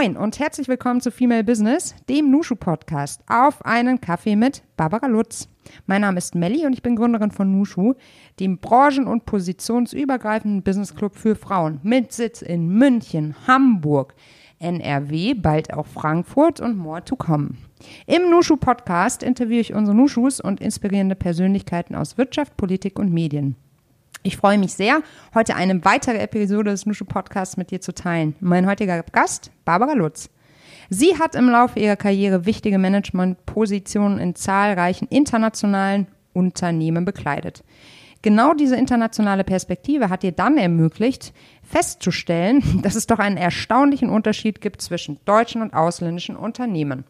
Moin und herzlich willkommen zu Female Business, dem Nushu Podcast, auf einen Kaffee mit Barbara Lutz. Mein Name ist Melli und ich bin Gründerin von Nushu, dem branchen- und positionsübergreifenden Business Club für Frauen mit Sitz in München, Hamburg, NRW, bald auch Frankfurt und more to come. Im Nushu Podcast interviewe ich unsere Nushus und inspirierende Persönlichkeiten aus Wirtschaft, Politik und Medien. Ich freue mich sehr, heute eine weitere Episode des Nushu Podcasts mit dir zu teilen. Mein heutiger Gast, Barbara Lutz. Sie hat im Laufe ihrer Karriere wichtige Managementpositionen in zahlreichen internationalen Unternehmen bekleidet. Genau diese internationale Perspektive hat ihr dann ermöglicht, festzustellen, dass es doch einen erstaunlichen Unterschied gibt zwischen deutschen und ausländischen Unternehmen.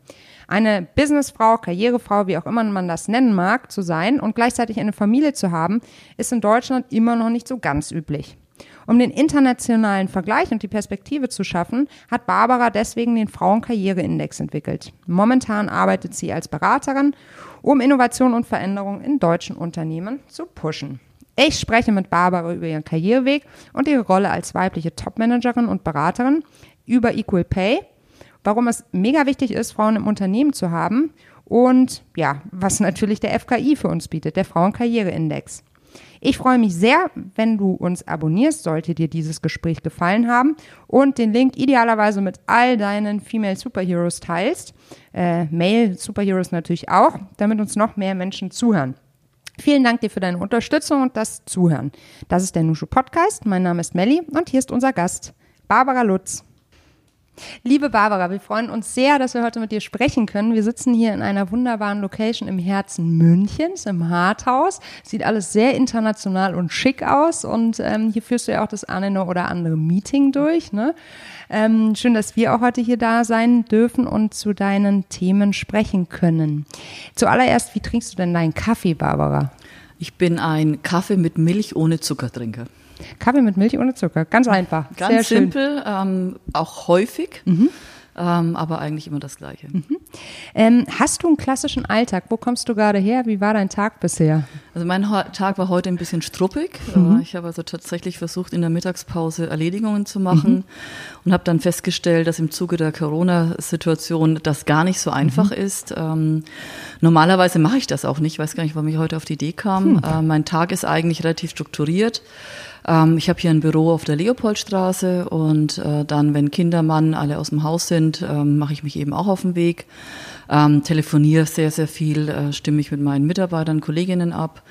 Eine Businessfrau, Karrierefrau, wie auch immer man das nennen mag, zu sein und gleichzeitig eine Familie zu haben, ist in Deutschland immer noch nicht so ganz üblich. Um den internationalen Vergleich und die Perspektive zu schaffen, hat Barbara deswegen den Frauenkarriereindex entwickelt. Momentan arbeitet sie als Beraterin, um Innovation und Veränderung in deutschen Unternehmen zu pushen. Ich spreche mit Barbara über ihren Karriereweg und ihre Rolle als weibliche Topmanagerin und Beraterin, über Equal Pay warum es mega wichtig ist, Frauen im Unternehmen zu haben und ja, was natürlich der FKI für uns bietet, der Frauenkarriereindex. Ich freue mich sehr, wenn du uns abonnierst, sollte dir dieses Gespräch gefallen haben und den Link idealerweise mit all deinen Female Superheroes teilst. Äh, Male Superheroes natürlich auch, damit uns noch mehr Menschen zuhören. Vielen Dank dir für deine Unterstützung und das Zuhören. Das ist der Nushu Podcast. Mein Name ist Melli und hier ist unser Gast, Barbara Lutz. Liebe Barbara, wir freuen uns sehr, dass wir heute mit dir sprechen können. Wir sitzen hier in einer wunderbaren Location im Herzen Münchens, im Harthaus. Sieht alles sehr international und schick aus und ähm, hier führst du ja auch das eine oder andere Meeting durch. Ne? Ähm, schön, dass wir auch heute hier da sein dürfen und zu deinen Themen sprechen können. Zuallererst, wie trinkst du denn deinen Kaffee, Barbara? Ich bin ein Kaffee mit Milch ohne Zuckertrinker. Kaffee mit Milch ohne Zucker, ganz einfach. Ganz Sehr simpel, ähm, auch häufig. Mhm. Ähm, aber eigentlich immer das Gleiche. Mhm. Ähm, hast du einen klassischen Alltag? Wo kommst du gerade her? Wie war dein Tag bisher? Also mein Tag war heute ein bisschen struppig. Mhm. Ich habe also tatsächlich versucht, in der Mittagspause Erledigungen zu machen mhm. und habe dann festgestellt, dass im Zuge der Corona-Situation das gar nicht so einfach mhm. ist. Ähm, normalerweise mache ich das auch nicht. Ich weiß gar nicht, warum ich heute auf die Idee kam. Hm. Äh, mein Tag ist eigentlich relativ strukturiert. Ähm, ich habe hier ein Büro auf der Leopoldstraße und äh, dann, wenn Kindermann alle aus dem Haus sind, ähm, mache ich mich eben auch auf den Weg. Ähm, telefoniere sehr, sehr viel, äh, stimme ich mit meinen Mitarbeitern, Kolleginnen ab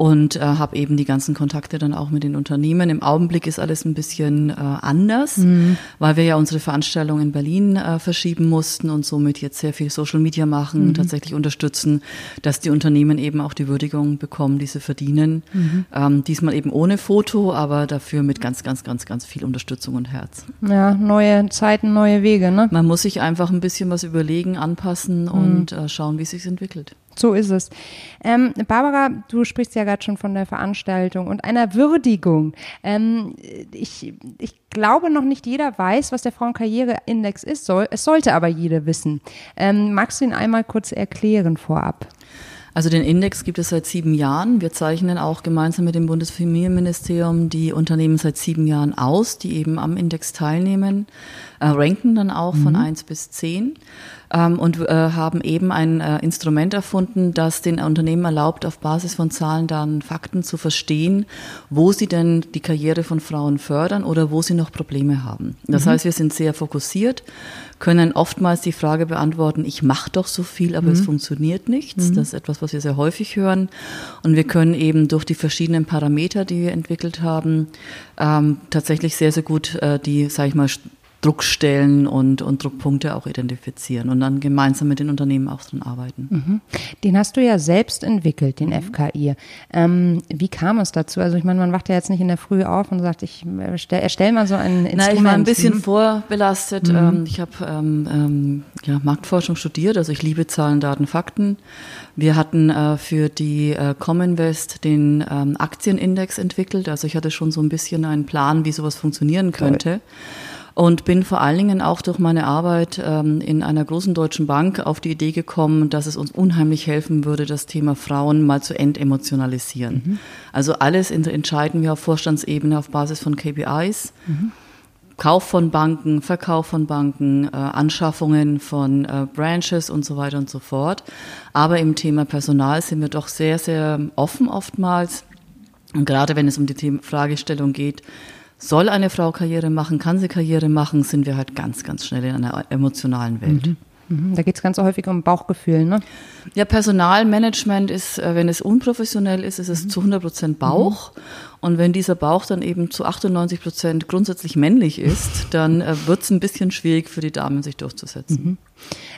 und äh, habe eben die ganzen Kontakte dann auch mit den Unternehmen. Im Augenblick ist alles ein bisschen äh, anders, mhm. weil wir ja unsere Veranstaltung in Berlin äh, verschieben mussten und somit jetzt sehr viel Social Media machen, mhm. tatsächlich unterstützen, dass die Unternehmen eben auch die Würdigung bekommen, die sie verdienen. Mhm. Ähm, diesmal eben ohne Foto, aber dafür mit ganz, ganz, ganz, ganz viel Unterstützung und Herz. Ja, neue Zeiten, neue Wege, ne? Man muss sich einfach ein bisschen was überlegen, anpassen mhm. und äh, schauen, wie es sich entwickelt. So ist es. Ähm, Barbara, du sprichst ja gerade schon von der Veranstaltung und einer Würdigung. Ähm, ich, ich glaube, noch nicht jeder weiß, was der Frauenkarriereindex ist. Soll, es sollte aber jeder wissen. Ähm, magst du ihn einmal kurz erklären vorab? Also den Index gibt es seit sieben Jahren. Wir zeichnen auch gemeinsam mit dem Bundesfamilienministerium die Unternehmen seit sieben Jahren aus, die eben am Index teilnehmen, äh, ranken dann auch mhm. von eins bis zehn ähm, und äh, haben eben ein äh, Instrument erfunden, das den Unternehmen erlaubt, auf Basis von Zahlen, Daten, Fakten zu verstehen, wo sie denn die Karriere von Frauen fördern oder wo sie noch Probleme haben. Das mhm. heißt, wir sind sehr fokussiert, können oftmals die Frage beantworten, ich mache doch so viel, aber mhm. es funktioniert nichts. Mhm. Das ist etwas, was wir sehr häufig hören. Und wir können eben durch die verschiedenen Parameter, die wir entwickelt haben, ähm, tatsächlich sehr, sehr gut äh, die, sage ich mal, Druckstellen und, und Druckpunkte auch identifizieren und dann gemeinsam mit den Unternehmen auch dran arbeiten. Mhm. Den hast du ja selbst entwickelt, den mhm. FKI. Ähm, wie kam es dazu? Also ich meine, man wacht ja jetzt nicht in der Früh auf und sagt, ich erstelle erstell mal so ein Instrument. Na, ich war ein bisschen mhm. vorbelastet. Mhm. Ähm, ich habe ähm, ähm, ja, Marktforschung studiert, also ich liebe Zahlen, Daten, Fakten. Wir hatten äh, für die äh, Cominvest den ähm, Aktienindex entwickelt. Also ich hatte schon so ein bisschen einen Plan, wie sowas funktionieren könnte. Toll und bin vor allen Dingen auch durch meine Arbeit ähm, in einer großen deutschen Bank auf die Idee gekommen, dass es uns unheimlich helfen würde, das Thema Frauen mal zu entemotionalisieren. Mhm. Also alles entscheiden wir auf Vorstandsebene auf Basis von KPIs. Mhm Kauf von Banken, Verkauf von Banken, äh, Anschaffungen von äh, Branches und so weiter und so fort. Aber im Thema Personal sind wir doch sehr, sehr offen oftmals. Und gerade wenn es um die Fragestellung geht, soll eine Frau Karriere machen, kann sie Karriere machen, sind wir halt ganz, ganz schnell in einer emotionalen Welt. Mhm. Mhm. Da geht es ganz häufig um Bauchgefühl, ne? Ja, Personalmanagement ist, äh, wenn es unprofessionell ist, ist es zu 100 Prozent Bauch. Mhm. Und wenn dieser Bauch dann eben zu 98 Prozent grundsätzlich männlich ist, dann äh, wird es ein bisschen schwierig für die Damen, sich durchzusetzen. Mhm.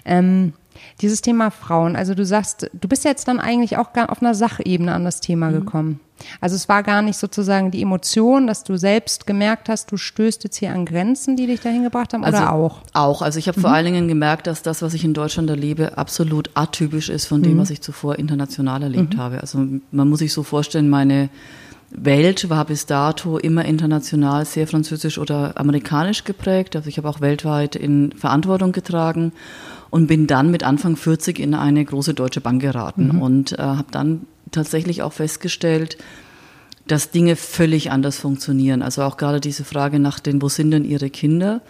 Ähm, dieses Thema Frauen, also du sagst, du bist jetzt dann eigentlich auch auf einer Sachebene an das Thema mhm. gekommen. Also es war gar nicht sozusagen die Emotion, dass du selbst gemerkt hast, du stößt jetzt hier an Grenzen, die dich dahin gebracht haben, also oder auch? Auch. Also ich habe mhm. vor allen Dingen gemerkt, dass das, was ich in Deutschland erlebe, absolut atypisch ist von dem, mhm. was ich zuvor international erlebt mhm. habe. Also man muss sich so vorstellen, meine Welt war bis dato immer international sehr französisch oder amerikanisch geprägt. Also ich habe auch weltweit in Verantwortung getragen und bin dann mit Anfang 40 in eine große deutsche Bank geraten mhm. und äh, habe dann tatsächlich auch festgestellt, dass Dinge völlig anders funktionieren. Also auch gerade diese Frage nach den, wo sind denn ihre Kinder,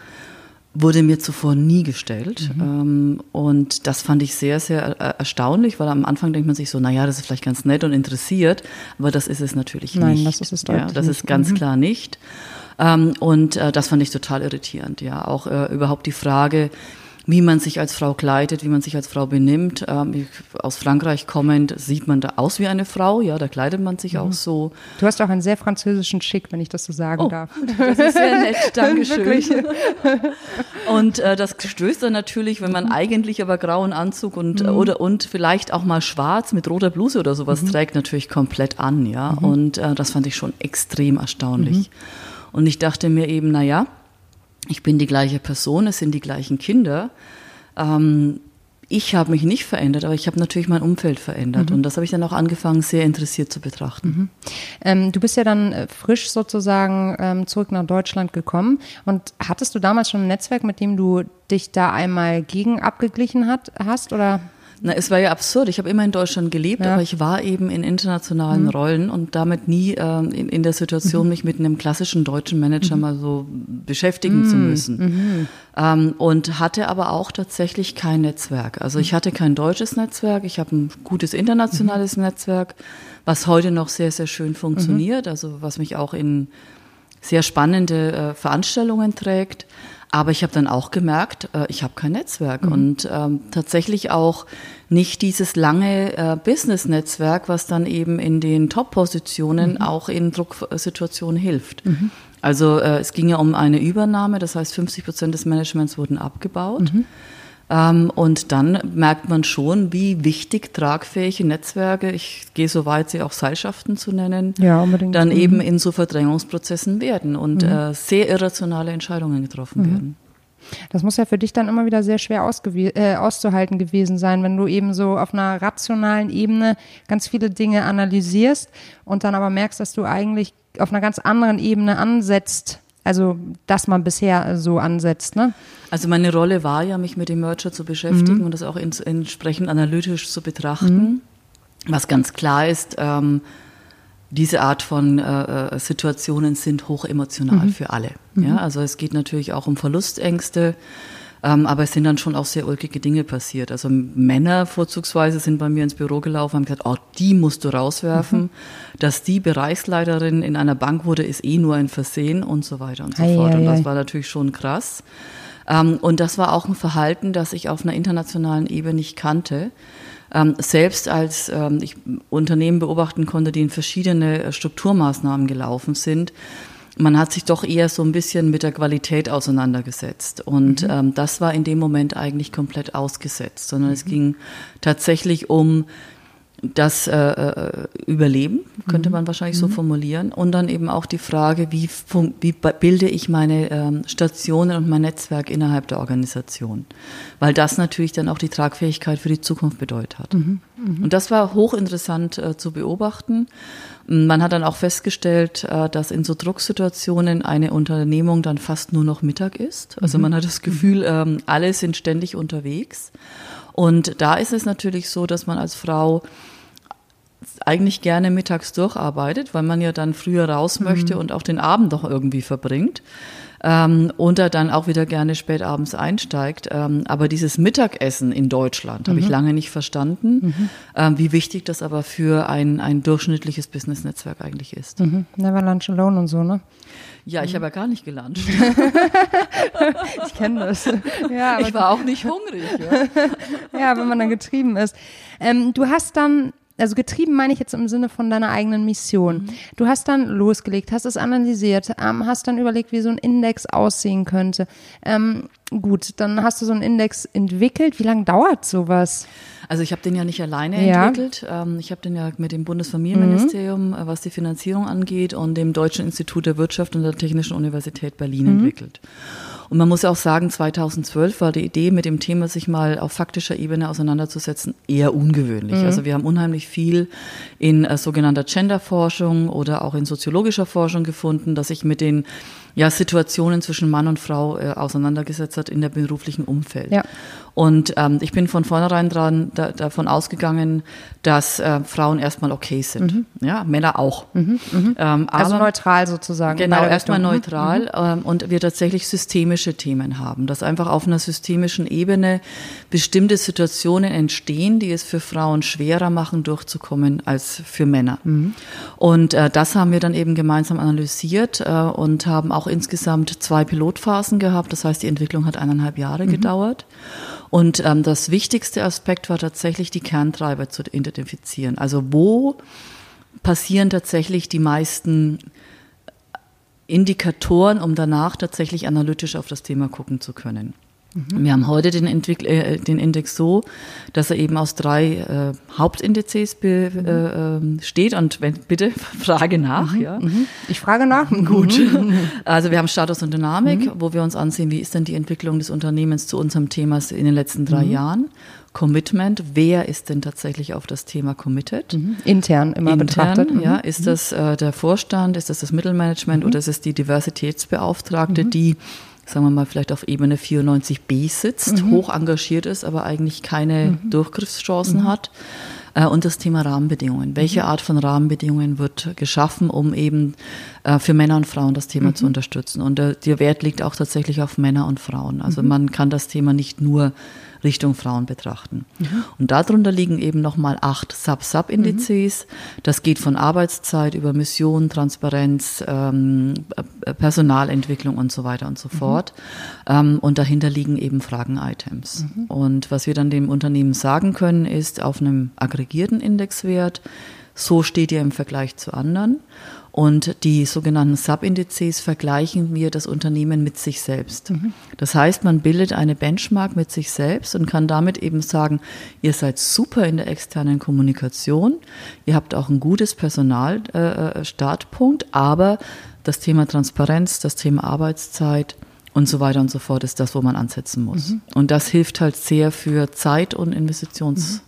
wurde mir zuvor nie gestellt. Mhm. Ähm, und das fand ich sehr, sehr erstaunlich, weil am Anfang denkt man sich so, naja, das ist vielleicht ganz nett und interessiert, aber das ist es natürlich Nein, nicht. Nein, das ist es deutlich ja, Das ist ganz mhm. klar nicht. Ähm, und äh, das fand ich total irritierend, ja. Auch äh, überhaupt die Frage, wie man sich als Frau kleidet, wie man sich als Frau benimmt. Ähm, aus Frankreich kommend sieht man da aus wie eine Frau, ja, da kleidet man sich mhm. auch so. Du hast auch einen sehr französischen Schick, wenn ich das so sagen oh, darf. Das ist sehr nett, Dankeschön. und äh, das stößt dann natürlich, wenn man mhm. eigentlich aber grauen Anzug und mhm. oder und vielleicht auch mal schwarz mit roter Bluse oder sowas mhm. trägt, natürlich komplett an, ja. Mhm. Und äh, das fand ich schon extrem erstaunlich. Mhm. Und ich dachte mir eben, na ja, ich bin die gleiche Person, es sind die gleichen Kinder. Ähm, ich habe mich nicht verändert, aber ich habe natürlich mein Umfeld verändert. Mhm. Und das habe ich dann auch angefangen, sehr interessiert zu betrachten. Mhm. Ähm, du bist ja dann äh, frisch sozusagen ähm, zurück nach Deutschland gekommen. Und hattest du damals schon ein Netzwerk, mit dem du dich da einmal gegen abgeglichen hat, hast? Oder? Na, es war ja absurd. Ich habe immer in Deutschland gelebt, ja. aber ich war eben in internationalen mhm. Rollen und damit nie äh, in, in, der Situation, mhm. mich mit einem klassischen deutschen Manager mhm. mal so beschäftigen zu mhm. müssen. Mhm. Ähm, und hatte aber auch tatsächlich kein Netzwerk. Also ich hatte kein deutsches Netzwerk, ich habe ein gutes internationales Netzwerk, was heute noch sehr, sehr schön funktioniert, also was mich auch in sehr spannende äh, Veranstaltungen trägt. Aber ich habe dann auch gemerkt, äh, ich habe kein Netzwerk mhm. und ähm, tatsächlich auch nicht dieses lange äh, Business-Netzwerk, was dann eben in den Top-Positionen mhm. auch in Drucksituationen hilft. Mhm. Also äh, es ging ja um eine Übernahme, das heißt 50 Prozent des Managements wurden abgebaut. Ähm, und dann merkt man schon, wie wichtig tragfähige Netzwerke, ich gehe so weit, sie auch Seilschaften zu nennen, ja, dann mhm. eben in so Verdrängungsprozessen werden und mhm. äh, sehr irrationale Entscheidungen getroffen mhm. werden. Das muss ja für dich dann immer wieder sehr schwer äh, auszuhalten gewesen sein, wenn du eben so auf einer rationalen Ebene ganz viele Dinge analysierst und dann aber merkst, dass du eigentlich auf einer ganz anderen Ebene ansetzt, also, dass man bisher so ansetzt, ne? Also meine Rolle war ja, mich mit dem Merger zu beschäftigen mhm. und das auch ins, entsprechend analytisch zu betrachten. Mhm. Was ganz klar ist, ähm, diese Art von äh, äh Situationen sind hoch emotional mhm. für alle. Ja, mhm. also es geht natürlich auch um Verlustängste. Ähm, aber es sind dann schon auch sehr ulkige Dinge passiert. Also Männer vorzugsweise sind bei mir ins Büro gelaufen, haben gesagt, oh, die musst du rauswerfen. Mhm. Dass die Bereichsleiterin in einer Bank wurde, ist eh nur ein Versehen und so weiter und so ei, fort. Ei, und das ei. war natürlich schon krass. Ähm, und das war auch ein Verhalten, das ich auf einer internationalen Ebene nicht kannte. Ähm, selbst als ähm, ich Unternehmen beobachten konnte, die in verschiedene Strukturmaßnahmen gelaufen sind, man hat sich doch eher so ein bisschen mit der Qualität auseinandergesetzt. Und mhm. ähm, das war in dem Moment eigentlich komplett ausgesetzt, sondern mhm. es ging tatsächlich um das äh, äh, Überleben, könnte mhm. man wahrscheinlich so mhm. formulieren. Und dann eben auch die Frage, wie, wie bilde ich meine ähm, Stationen und mein Netzwerk innerhalb der Organisation? Weil das natürlich dann auch die Tragfähigkeit für die Zukunft bedeutet hat. Mhm. mhm. Und das war hochinteressant äh, zu beobachten. Man hat dann auch festgestellt, äh, dass in so Drucksituationen eine Unternehmung dann fast nur noch Mittag ist. Also mhm. man hat das Gefühl, ähm, alle sind ständig unterwegs. Und da ist es natürlich so, dass man als Frau eigentlich gerne mittags durcharbeitet, weil man ja dann früher raus möchte mhm. und auch den Abend doch irgendwie verbringt. Ähm, und er dann auch wieder gerne spät abends einsteigt. Ähm, aber dieses Mittagessen in Deutschland mhm. habe ich lange nicht verstanden, mhm. ähm, wie wichtig das aber für ein, ein durchschnittliches Business-Netzwerk eigentlich ist. Mhm. Never lunch alone und so, ne? Ja, ich habe ja gar nicht gelancht. ich kenne das. Ja, ich war auch nicht hungrig. Ja, ja wenn man dann getrieben ist. Ähm, du hast dann also getrieben meine ich jetzt im Sinne von deiner eigenen Mission. Mhm. Du hast dann losgelegt, hast es analysiert, ähm, hast dann überlegt, wie so ein Index aussehen könnte. Ähm, gut, dann hast du so einen Index entwickelt. Wie lange dauert sowas? Also ich habe den ja nicht alleine ja. entwickelt. Ähm, ich habe den ja mit dem Bundesfamilienministerium, mhm. Äh, was die Finanzierung angeht, und dem Deutschen Institut der Wirtschaft und der Technischen Universität Berlin mhm. entwickelt. Und man muss ja auch sagen, 2012 war die Idee, mit dem Thema sich mal auf faktischer Ebene auseinanderzusetzen, eher ungewöhnlich. Mhm. Also wir haben unheimlich viel in äh, sogenannter Genderforschung oder auch in soziologischer Forschung gefunden, dass sich mit den ja, Situationen zwischen Mann und Frau äh, auseinandergesetzt hat in der beruflichen Umfeld. Ja. Und ähm, ich bin von vornherein dran, da, davon ausgegangen, dass äh, Frauen erstmal okay sind. Mhm. Ja, Männer auch. Mhm, mhm. Ähm, also neutral sozusagen. Genau, erstmal mhm, neutral mhm. ähm, und wir tatsächlich systemische Themen haben, dass einfach auf einer systemischen Ebene bestimmte Situationen entstehen, die es für Frauen schwerer machen, durchzukommen als für Männer. Mhm. Und äh, das haben wir dann eben gemeinsam analysiert äh, und haben auch insgesamt zwei Pilotphasen gehabt. Das heißt, die Entwicklung hat eineinhalb Jahre gedauert. Und ähm, das wichtigste Aspekt war tatsächlich, die Kerntreiber zu identifizieren. Also wo passieren tatsächlich die meisten Indikatoren, um danach tatsächlich analytisch auf das Thema gucken zu können. Mhm. Wir haben heute den, Entwick äh, den Index so, dass er eben aus drei äh, Hauptindizes besteht. Mhm. Äh, und wenn, bitte frage nach. Mhm. Ja. Mhm. Ich frage nach. Gut. Also wir haben Status und Dynamik, mhm. wo wir uns ansehen, wie ist denn die Entwicklung des Unternehmens zu unserem Thema in den letzten drei mhm. Jahren. Commitment, wer ist denn tatsächlich auf das Thema committed? Mhm. Intern immer Intern, betrachtet. Ja, ist das äh, der Vorstand, ist das das Mittelmanagement oder ist es die Diversitätsbeauftragte, die sagen wir mal, vielleicht auf Ebene 94b sitzt, mhm. hoch engagiert ist, aber eigentlich keine mhm. Durchgriffschancen mhm. hat. Äh, und das Thema Rahmenbedingungen. Welche mhm. Art von Rahmenbedingungen wird geschaffen, um eben äh, für Männer und Frauen das Thema zu mhm. unterstützen? Und der Wert liegt auch tatsächlich auf Männer und Frauen. Also mhm. man kann das Thema nicht nur Richtung Frauen betrachten. Mhm. Und darunter liegen eben nochmal acht Sub-Sub-Indizes. Mhm. Das geht von Arbeitszeit über Mission, Transparenz, ähm, Personalentwicklung und so weiter und so mhm. fort. Ähm, und dahinter liegen eben Fragen-Items. Mhm. Und was wir dann dem Unternehmen sagen können, ist auf einem aggregierten Indexwert, so steht ihr im Vergleich zu anderen. Und die sogenannten Subindizes vergleichen wir das Unternehmen mit sich selbst. Mhm. Das heißt, man bildet eine Benchmark mit sich selbst und kann damit eben sagen, ihr seid super in der externen Kommunikation, ihr habt auch ein gutes Personalstartpunkt, äh, aber das Thema Transparenz, das Thema Arbeitszeit, und so weiter und so fort ist das, wo man ansetzen muss. Mhm. Und das hilft halt sehr für Zeit- und Investitions- mhm.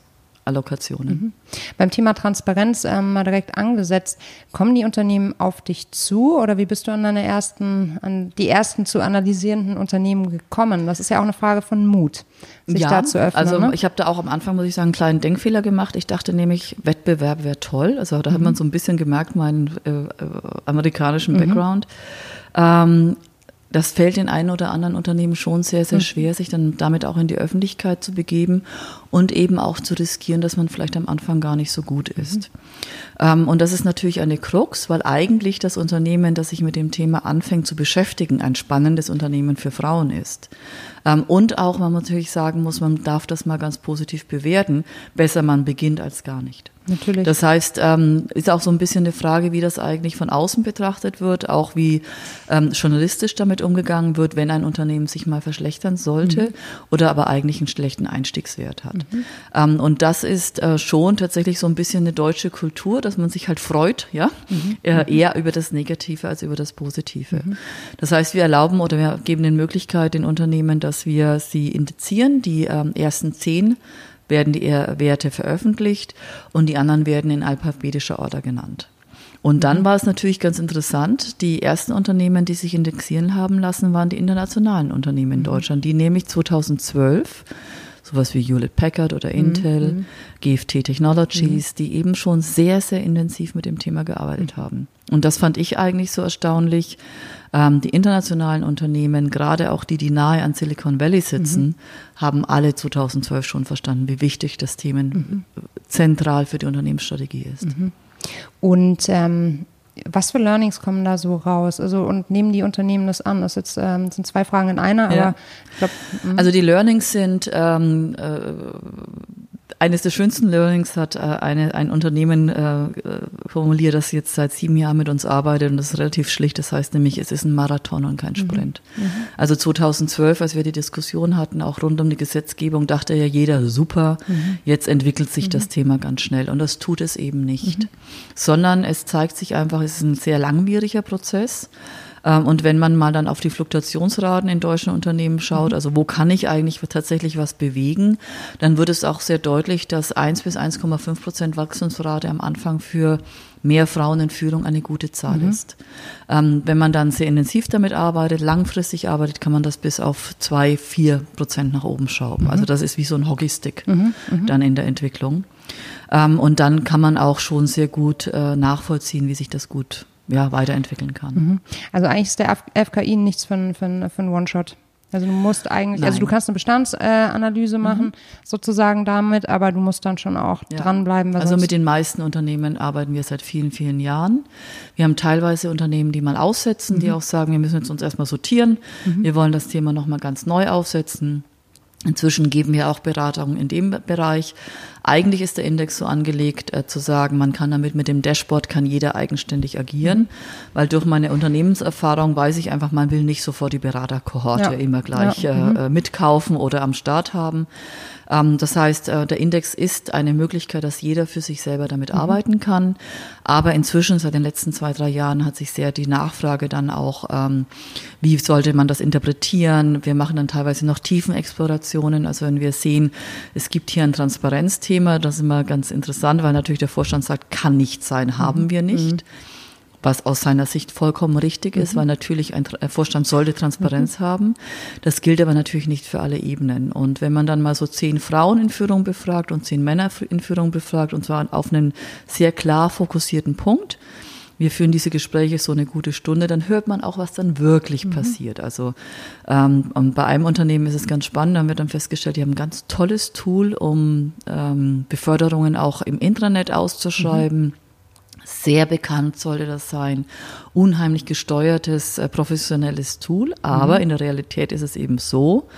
Allokationen. Mhm. Beim Thema Transparenz ähm, mal direkt angesetzt, kommen die Unternehmen auf dich zu oder wie bist du an deine ersten, an die ersten zu analysierenden Unternehmen gekommen? Das ist ja auch eine Frage von Mut, sich ja, da zu öffnen. Also ne? ich habe da auch am Anfang, muss ich sagen, einen kleinen Denkfehler gemacht. Ich dachte nämlich, Wettbewerb wäre toll. Also da mhm. hat man so ein bisschen gemerkt, meinen äh, äh, amerikanischen mhm. Background. Ähm, das fällt den einen oder anderen Unternehmen schon sehr, sehr hm. schwer, sich dann damit auch in die Öffentlichkeit zu begeben und eben auch zu riskieren, dass man vielleicht am Anfang gar nicht so gut ist. Mhm. Und das ist natürlich eine Krux, weil eigentlich das Unternehmen, das sich mit dem Thema anfängt zu beschäftigen, ein spannendes Unternehmen für Frauen ist. Ähm, und auch, man natürlich sagen muss, man darf das mal ganz positiv bewerten. Besser man beginnt als gar nicht. Natürlich. Das heißt, ähm, ist auch so ein bisschen eine Frage, wie das eigentlich von außen betrachtet wird, auch wie ähm, journalistisch damit umgegangen wird, wenn ein Unternehmen sich mal verschlechtern sollte mhm. oder aber eigentlich einen schlechten Einstiegswert hat. Mhm. Ähm, und das ist äh, schon tatsächlich so ein bisschen eine deutsche Kultur, dass man sich halt freut, ja, mhm. äh, eher über das Negative als über das Positive. Mhm. Das heißt, wir erlauben oder wir geben den Möglichkeit den Unternehmen, dass wir sie indizieren, die ähm, ersten zehn werden die Werte veröffentlicht und die anderen werden in alphabetischer Order genannt. Und dann mhm. war es natürlich ganz interessant, die ersten Unternehmen, die sich indexieren haben lassen, waren die internationalen Unternehmen in mhm. Deutschland, die nämlich 2012 sowas wie Hewlett Packard oder mhm. Intel, mhm. GFT Technologies, mhm. die eben schon sehr, sehr intensiv mit dem Thema gearbeitet mhm. haben. Und das fand ich eigentlich so erstaunlich. Ähm, die internationalen Unternehmen, gerade auch die, die nahe an Silicon Valley sitzen, mhm. haben alle 2012 schon verstanden, wie wichtig das Thema mhm. zentral für die Unternehmensstrategie ist. Und ähm, was für Learnings kommen da so raus? Also und nehmen die Unternehmen das an? Das jetzt, ähm, sind zwei Fragen in einer, ja. aber ich glaube. Mhm. Also die Learnings sind ähm, äh, eines der schönsten Learnings hat äh, eine, ein Unternehmen äh, formuliert, das jetzt seit sieben Jahren mit uns arbeitet und das ist relativ schlicht. Das heißt nämlich, es ist ein Marathon und kein mhm. Sprint. Mhm. Also 2012, als wir die Diskussion hatten, auch rund um die Gesetzgebung, dachte ja jeder, super, mhm. jetzt entwickelt sich mhm. das Thema ganz schnell. Und das tut es eben nicht, mhm. sondern es zeigt sich einfach, es ist ein sehr langwieriger Prozess. Ähm, und wenn man mal dann auf die Fluktuationsraten in deutschen Unternehmen schaut, mhm. also wo kann ich eigentlich tatsächlich was bewegen, dann wird es auch sehr deutlich, dass 1 bis 1,5 Prozent Wachstumsrate am Anfang für mehr Frauen in Führung eine gute Zahl mhm. ist. Ähm, wenn man dann sehr intensiv damit arbeitet, langfristig arbeitet, kann man das bis auf zwei, vier Prozent nach oben schrauben. Mhm. Also das ist wie so ein Hockeystick mhm. mhm. dann in der Entwicklung. Ähm, und dann kann man auch schon sehr gut äh, nachvollziehen, wie sich das gut ja, weiterentwickeln kann. Mhm. Also eigentlich ist der FKI nichts für, für, für einen One-Shot. Also du musst eigentlich, Nein. also du kannst eine Bestandsanalyse äh, machen, mhm. sozusagen damit, aber du musst dann schon auch ja. dranbleiben. Also mit den meisten Unternehmen arbeiten wir seit vielen, vielen Jahren. Wir haben teilweise Unternehmen, die mal aussetzen, mhm. die auch sagen, wir müssen jetzt uns erstmal sortieren. Mhm. Wir wollen das Thema nochmal ganz neu aufsetzen. Inzwischen geben wir auch Beratungen in dem Bereich. Eigentlich ist der Index so angelegt, äh, zu sagen, man kann damit mit dem Dashboard kann jeder eigenständig agieren, weil durch meine Unternehmenserfahrung weiß ich einfach, man will nicht sofort die Beraterkohorte ja. immer gleich ja. mhm. äh, mitkaufen oder am Start haben. Ähm, das heißt, äh, der Index ist eine Möglichkeit, dass jeder für sich selber damit mhm. arbeiten kann. Aber inzwischen, seit den letzten zwei, drei Jahren, hat sich sehr die Nachfrage dann auch, ähm, wie sollte man das interpretieren? Wir machen dann teilweise noch Tiefenexplorationen. Also wenn wir sehen, es gibt hier ein Transparenzthema, Thema. Das ist immer ganz interessant, weil natürlich der Vorstand sagt, kann nicht sein, haben mhm. wir nicht. Mhm. Was aus seiner Sicht vollkommen richtig ist, mhm. weil natürlich ein Vorstand sollte Transparenz haben. Das gilt aber natürlich nicht für alle Ebenen. Und wenn man dann mal so zehn Frauen in Führung befragt und zehn Männer in Führung befragt, und zwar auf einen sehr klar fokussierten Punkt, wir führen diese Gespräche so eine gute Stunde, dann hört man auch, was dann wirklich mhm. passiert. Also ähm, und bei einem Unternehmen ist es ganz spannend, da haben wir dann festgestellt, die haben ein ganz tolles Tool, um ähm, Beförderungen auch im Intranet auszuschreiben. Mhm. Sehr bekannt sollte das sein. Unheimlich gesteuertes, äh, professionelles Tool. Aber mhm. in der Realität ist es eben so,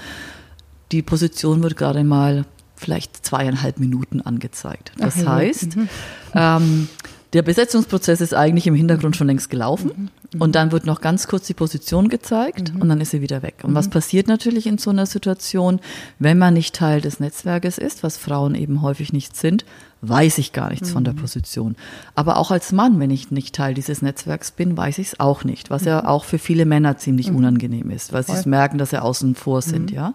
die Position wird gerade mal vielleicht zweieinhalb Minuten angezeigt. Das Ach, heißt, mhm. ähm, der Besetzungsprozess ist eigentlich im Hintergrund schon längst gelaufen. Mhm. Und dann wird noch ganz kurz die Position gezeigt mhm. und dann ist sie wieder weg. Und mhm. was passiert natürlich in so einer Situation, wenn man nicht Teil des Netzwerkes ist, was Frauen eben häufig nicht sind, weiß ich gar nichts mhm. von der mhm. Position. Aber auch als Mann, wenn ich nicht Teil dieses Netzwerks bin, weiß ich es auch nicht, was ja mhm. auch für viele Männer ziemlich unangenehm ist, weil sie merken, dass sie außen vor sind, ja.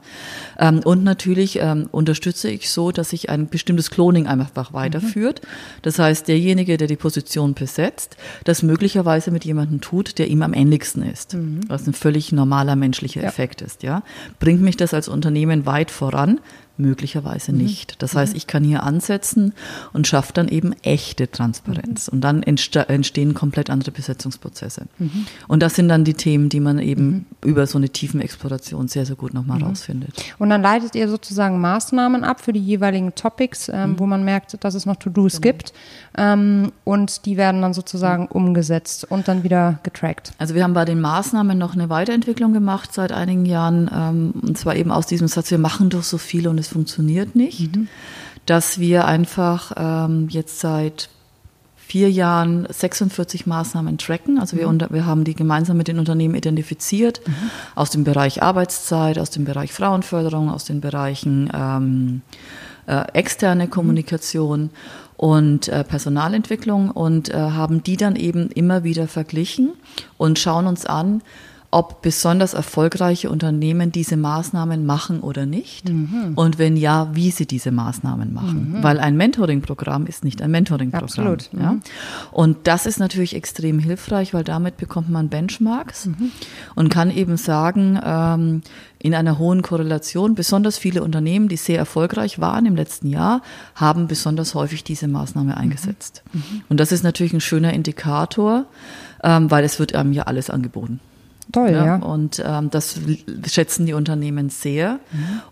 Ähm, und natürlich ähm, unterstütze ich so, dass sich ein bestimmtes Cloning einfach weiterführt. Das heißt, derjenige, der die Position besetzt, das möglicherweise mit jemandem tut, der ihm am ähnlichsten ist, was ein völlig normaler menschlicher ja. Effekt ist, ja. Bringt mich das als Unternehmen weit voran, möglicherweise mhm. nicht. Das heißt, mhm. ich kann hier ansetzen und schaffe dann eben echte Transparenz. Und dann entstehen komplett andere Besetzungsprozesse. Mhm. Und das sind dann die Themen, die man eben über so eine tiefen Exploration sehr, sehr gut nochmal mhm. rausfindet. Und dann leitet ihr sozusagen Maßnahmen ab für die jeweiligen Topics, ähm, wo man merkt, dass es noch To-Dos genau. gibt. Ähm, und die werden dann sozusagen umgesetzt und dann wieder getrackt. Also wir haben bei den Maßnahmen noch eine Weiterentwicklung gemacht seit einigen Jahren. Ähm, und zwar eben aus diesem Satz, wir machen doch so viel und es funktioniert nicht, mhm. dass wir einfach ähm, jetzt seit vier Jahren 46 Maßnahmen tracken. Also wir, mhm. unter, wir haben die gemeinsam mit den Unternehmen identifiziert mhm. aus dem Bereich Arbeitszeit, aus dem Bereich Frauenförderung, aus den Bereichen ähm, äh, externe mhm. Kommunikation und äh, Personalentwicklung und äh, haben die dann eben immer wieder verglichen und schauen uns an, ob besonders erfolgreiche Unternehmen diese Maßnahmen machen oder nicht Mhm. und wenn ja, wie sie diese Maßnahmen machen. Weil ein Mentoring-Programm ist nicht ein Mentoring-Programm. Absolut, Ja? Und das ist natürlich extrem hilfreich, weil damit bekommt man Benchmarks Mhm. und kann eben sagen, ähm, in einer hohen Korrelation, besonders viele Unternehmen, die sehr erfolgreich waren im letzten Jahr, haben besonders häufig diese Maßnahme eingesetzt. Und das ist natürlich ein schöner Indikator, ähm, weil es wird einem ja alles angeboten. Toll, ja. Ja, Und ähm, das schätzen die Unternehmen sehr.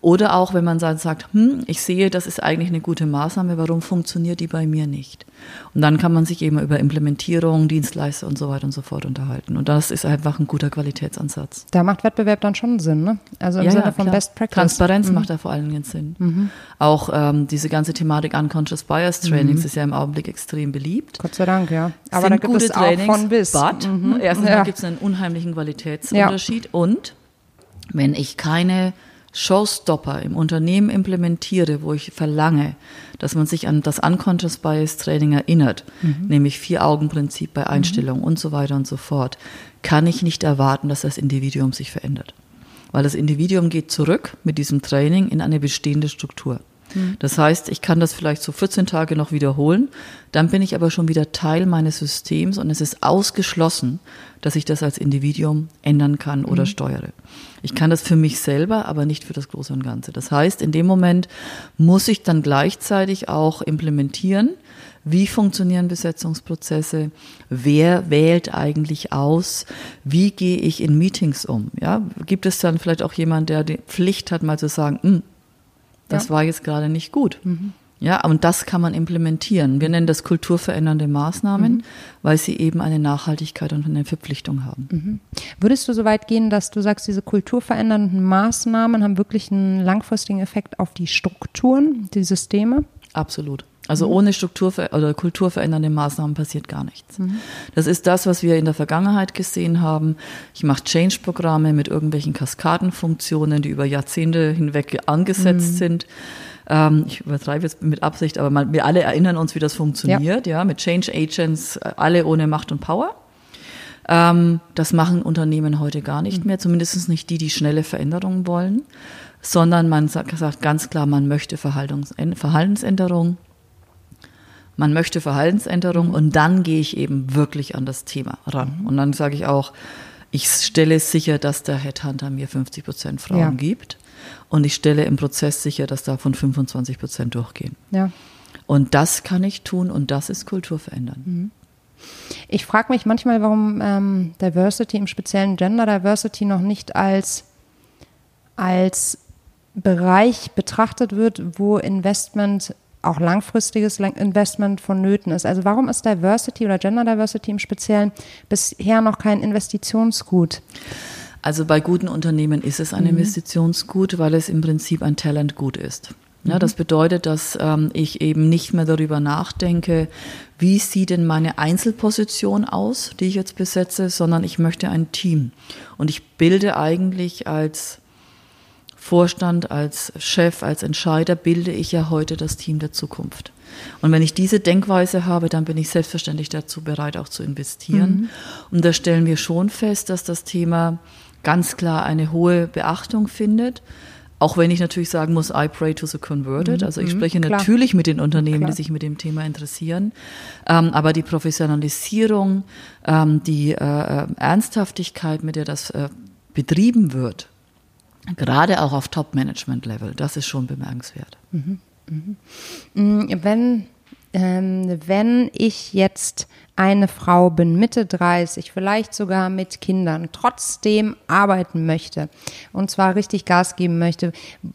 Oder auch, wenn man dann sagt, hm, ich sehe, das ist eigentlich eine gute Maßnahme, warum funktioniert die bei mir nicht? Und dann kann man sich eben über Implementierung, Dienstleister und so weiter und so fort unterhalten. Und das ist einfach ein guter Qualitätsansatz. Da macht Wettbewerb dann schon Sinn, ne? Also im Sinne von klar. Best Practice. Transparenz macht da vor allen Dingen Sinn. Auch ähm, diese ganze Thematik Unconscious Bias Trainings ist ja im Augenblick extrem beliebt. Gott sei Dank, ja. Aber sind da gibt gute es auch Trainings, von bis. But, erstens Ja. gibt es einen unheimlichen Qualitätsunterschied und wenn ich keine Showstopper im Unternehmen implementiere, wo ich verlange, dass man sich an das Unconscious Bias Training erinnert, nämlich Vier-Augen-Prinzip bei Einstellungen und so weiter und so fort, kann ich nicht erwarten, dass das Individuum sich verändert. Weil das Individuum geht zurück mit diesem Training in eine bestehende Struktur. Das heißt, ich kann das vielleicht so 14 Tage noch wiederholen, dann bin ich aber schon wieder Teil meines Systems und es ist ausgeschlossen, dass ich das als Individuum ändern kann oder steuere. Ich kann das für mich selber, aber nicht für das Große und Ganze. Das heißt, in dem Moment muss ich dann gleichzeitig auch implementieren, wie funktionieren Besetzungsprozesse? Wer wählt eigentlich aus? Wie gehe ich in Meetings um? Ja, gibt es dann vielleicht auch jemand, der die Pflicht hat, mal zu sagen, "Hm, das Ja. war jetzt gerade nicht gut. Ja, und das kann man implementieren. Wir nennen das kulturverändernde Maßnahmen, weil sie eben eine Nachhaltigkeit und eine Verpflichtung haben. Würdest du so weit gehen, dass du sagst, diese kulturverändernden Maßnahmen haben wirklich einen langfristigen Effekt auf die Strukturen, die Systeme? Absolut. Also ohne Struktur oder kulturverändernde Maßnahmen passiert gar nichts. Das ist das, was wir in der Vergangenheit gesehen haben. Ich mache Change-Programme mit irgendwelchen Kaskadenfunktionen, die über Jahrzehnte hinweg angesetzt sind. Ähm, ich übertreibe jetzt mit Absicht, aber man, wir alle erinnern uns, wie das funktioniert, ja, mit Change Agents, äh, alle ohne Macht und Power. Ähm, das machen Unternehmen heute gar nicht mehr, zumindest nicht die, die schnelle Veränderungen wollen, sondern man sagt, ganz klar, man möchte Verhaltens Verhaltensänderung. Man möchte Verhaltensänderung und dann gehe ich eben wirklich an das Thema ran. Und dann sage ich auch, ich stelle sicher, dass der Headhunter mir 50 Prozent Frauen Ja. gibt und ich stelle im Prozess sicher, dass davon 25 Prozent durchgehen. Ja. Und das kann ich tun und das ist Kultur verändern. Ich frage mich manchmal, warum ähm, Diversity, im speziellen Gender Diversity, noch nicht als, als Bereich betrachtet wird, wo Investment, auch langfristiges Lang- Investment vonnöten ist. Also warum ist Diversity oder Gender Diversity im Speziellen bisher noch kein Investitionsgut? Also bei guten Unternehmen ist es ein Investitionsgut, weil es im Prinzip ein Talentgut ist. Ja, das bedeutet, dass ähm, ich eben nicht mehr darüber nachdenke, wie sieht denn meine Einzelposition aus, die ich jetzt besetze, sondern ich möchte ein Team. Und ich bilde eigentlich als Vorstand, als Chef, als Entscheider, bilde ich ja heute das Team der Zukunft. Und wenn ich diese Denkweise habe, dann bin ich selbstverständlich dazu bereit, auch zu investieren. Und da stellen wir schon fest, dass das Thema ganz klar eine hohe Beachtung findet. Auch wenn ich natürlich sagen muss, I pray to the converted. Also ich spreche klar. natürlich mit den Unternehmen, Klar. die sich mit dem Thema interessieren. Ähm, aber die Professionalisierung, ähm, die äh, äh, Ernsthaftigkeit, mit der das äh, betrieben wird, gerade auch auf Top-Management-Level, das ist schon bemerkenswert. Wenn, ähm, wenn ich jetzt eine Frau bin, Mitte 30, vielleicht sogar mit Kindern, trotzdem arbeiten möchte und zwar richtig Gas geben möchte,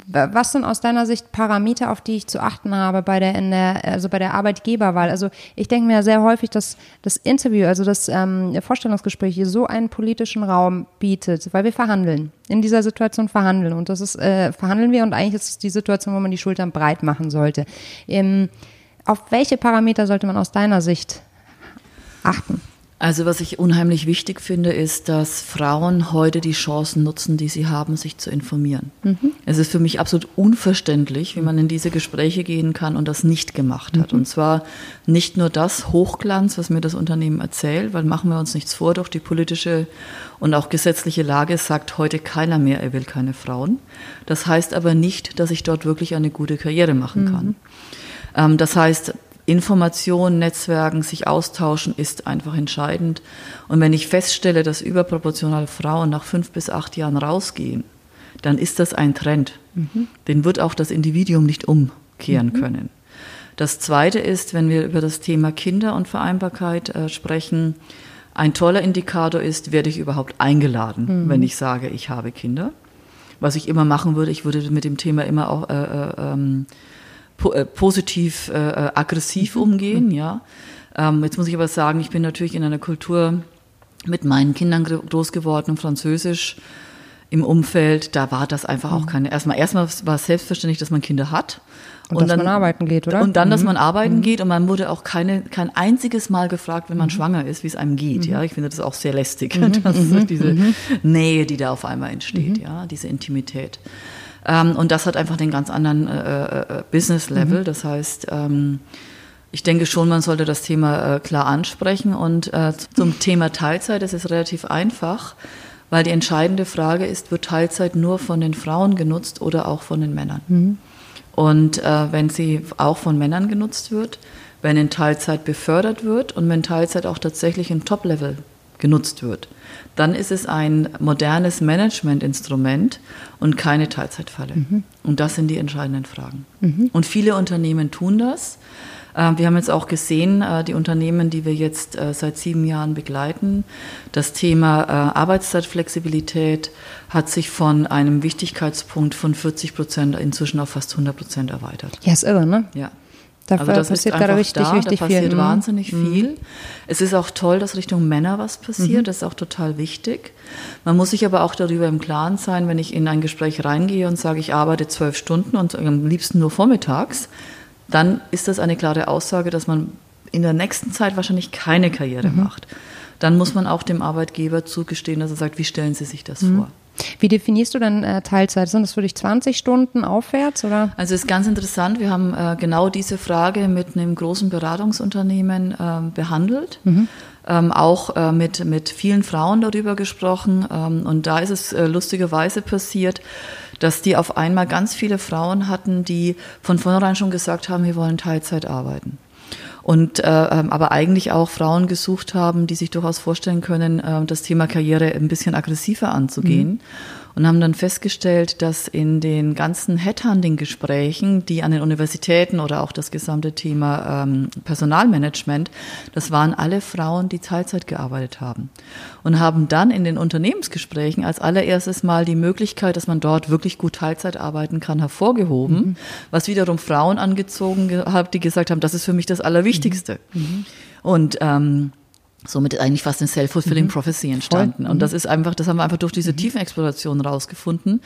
was sind aus deiner Sicht Parameter, auf die ich zu achten habe bei der, in der, also bei der Arbeitgeberwahl? Also ich denke mir sehr häufig, dass das Interview, also das ähm, Vorstellungsgespräch hier so einen politischen Raum bietet, weil wir verhandeln, in dieser Situation verhandeln und das ist, äh, verhandeln wir und eigentlich ist es die Situation, wo man die Schultern breit machen sollte. Ähm, auf welche Parameter sollte man aus deiner Sicht achten? Also was ich unheimlich wichtig finde, ist, dass Frauen heute die Chancen nutzen, die sie haben, sich zu informieren. Mhm. Es ist für mich absolut unverständlich, wie man in diese Gespräche gehen kann und das nicht gemacht hat. Mhm. Und zwar nicht nur das Hochglanz, was mir das Unternehmen erzählt, weil machen wir uns nichts vor, doch die politische und auch gesetzliche Lage sagt heute keiner mehr, er will keine Frauen. Das heißt aber nicht, dass ich dort wirklich eine gute Karriere machen kann. Mhm. Ähm, das heißt, Informationen, Netzwerken, sich austauschen ist einfach entscheidend. Und wenn ich feststelle, dass überproportional Frauen nach fünf bis acht Jahren rausgehen, dann ist das ein Trend. Mhm. Den wird auch das Individuum nicht umkehren mhm. können. Das Zweite ist, wenn wir über das Thema Kinder und Vereinbarkeit äh, sprechen, ein toller Indikator ist, werde ich überhaupt eingeladen, mhm. wenn ich sage, ich habe Kinder. Was ich immer machen würde, ich würde mit dem Thema immer auch äh, äh, ähm, po äh, positiv äh, äh, aggressiv mhm. umgehen, ja. Ähm, jetzt muss ich aber sagen, ich bin natürlich in einer Kultur mit meinen Kindern groß geworden und Französisch im Umfeld, da war das einfach auch mhm. keine. Erstmal, erstmal war es selbstverständlich, dass man Kinder hat. Und, und dass dann, man arbeiten geht, oder? Und dann, dass mhm. man arbeiten mhm. geht und man wurde auch keine, kein einziges Mal gefragt, wenn man mhm. schwanger ist, wie es einem geht. Mhm. Ja, ich finde das auch sehr lästig, mhm. das diese Nähe, die da auf einmal entsteht, ja, diese Intimität. Ähm, und das hat einfach den ganz anderen äh, äh, Business-Level. Mhm. Das heißt, ähm, ich denke schon, man sollte das Thema äh, klar ansprechen. Und äh, zum Thema Teilzeit ist es relativ einfach, weil die entscheidende Frage ist, wird Teilzeit nur von den Frauen genutzt oder auch von den Männern? Mhm. Und äh, wenn sie auch von Männern genutzt wird, wenn in Teilzeit befördert wird und wenn Teilzeit auch tatsächlich in Top-Level genutzt wird, dann ist es ein modernes Managementinstrument und keine Teilzeitfalle. Mhm. Und das sind die entscheidenden Fragen. Mhm. Und viele Unternehmen tun das. Äh, wir haben jetzt auch gesehen, äh, die Unternehmen, die wir jetzt äh, seit sieben Jahren begleiten, das Thema Arbeitszeitflexibilität hat sich von einem Wichtigkeitspunkt von 40 Prozent inzwischen auf fast 100 Prozent erweitert. Ja, ist irre, ne? Ja. Da also das passiert gerade richtig, da, richtig da passiert viel. Mhm. wahnsinnig mhm. viel. Es ist auch toll, dass Richtung Männer was passiert. Mhm. Das ist auch total wichtig. Man muss sich aber auch darüber im Klaren sein, wenn ich in ein Gespräch reingehe und sage, ich arbeite zwölf Stunden und am liebsten nur vormittags, dann ist das eine klare Aussage, dass man in der nächsten Zeit wahrscheinlich keine Karriere mhm. macht. Dann muss man auch dem Arbeitgeber zugestehen, dass er sagt, wie stellen Sie sich das mhm. vor? Wie definierst du denn äh, Teilzeit? Sind das für dich 20 Stunden aufwärts? Oder? Also ist ganz interessant. Wir haben äh, genau diese Frage mit einem großen Beratungsunternehmen äh, behandelt. Mhm. Ähm, auch äh, mit, mit vielen Frauen darüber gesprochen. Ähm, und da ist es äh, lustigerweise passiert, dass die auf einmal ganz viele Frauen hatten, die von vornherein schon gesagt haben, wir wollen Teilzeit arbeiten und äh, ähm, aber eigentlich auch Frauen gesucht haben, die sich durchaus vorstellen können, äh, das Thema Karriere ein bisschen aggressiver anzugehen. Mhm und haben dann festgestellt, dass in den ganzen Headhunting-Gesprächen, die an den Universitäten oder auch das gesamte Thema ähm, Personalmanagement, das waren alle Frauen, die Teilzeit gearbeitet haben und haben dann in den Unternehmensgesprächen als allererstes mal die Möglichkeit, dass man dort wirklich gut Teilzeit arbeiten kann, hervorgehoben, mhm. was wiederum Frauen angezogen hat, die gesagt haben, das ist für mich das Allerwichtigste. Mhm. mhm. Und ähm, somit eigentlich fast eine Self-Fulfilling mhm. Prophecy entstanden. Voll. Und das mhm. ist einfach, das haben wir einfach durch diese mhm. Tiefenexploration rausgefunden,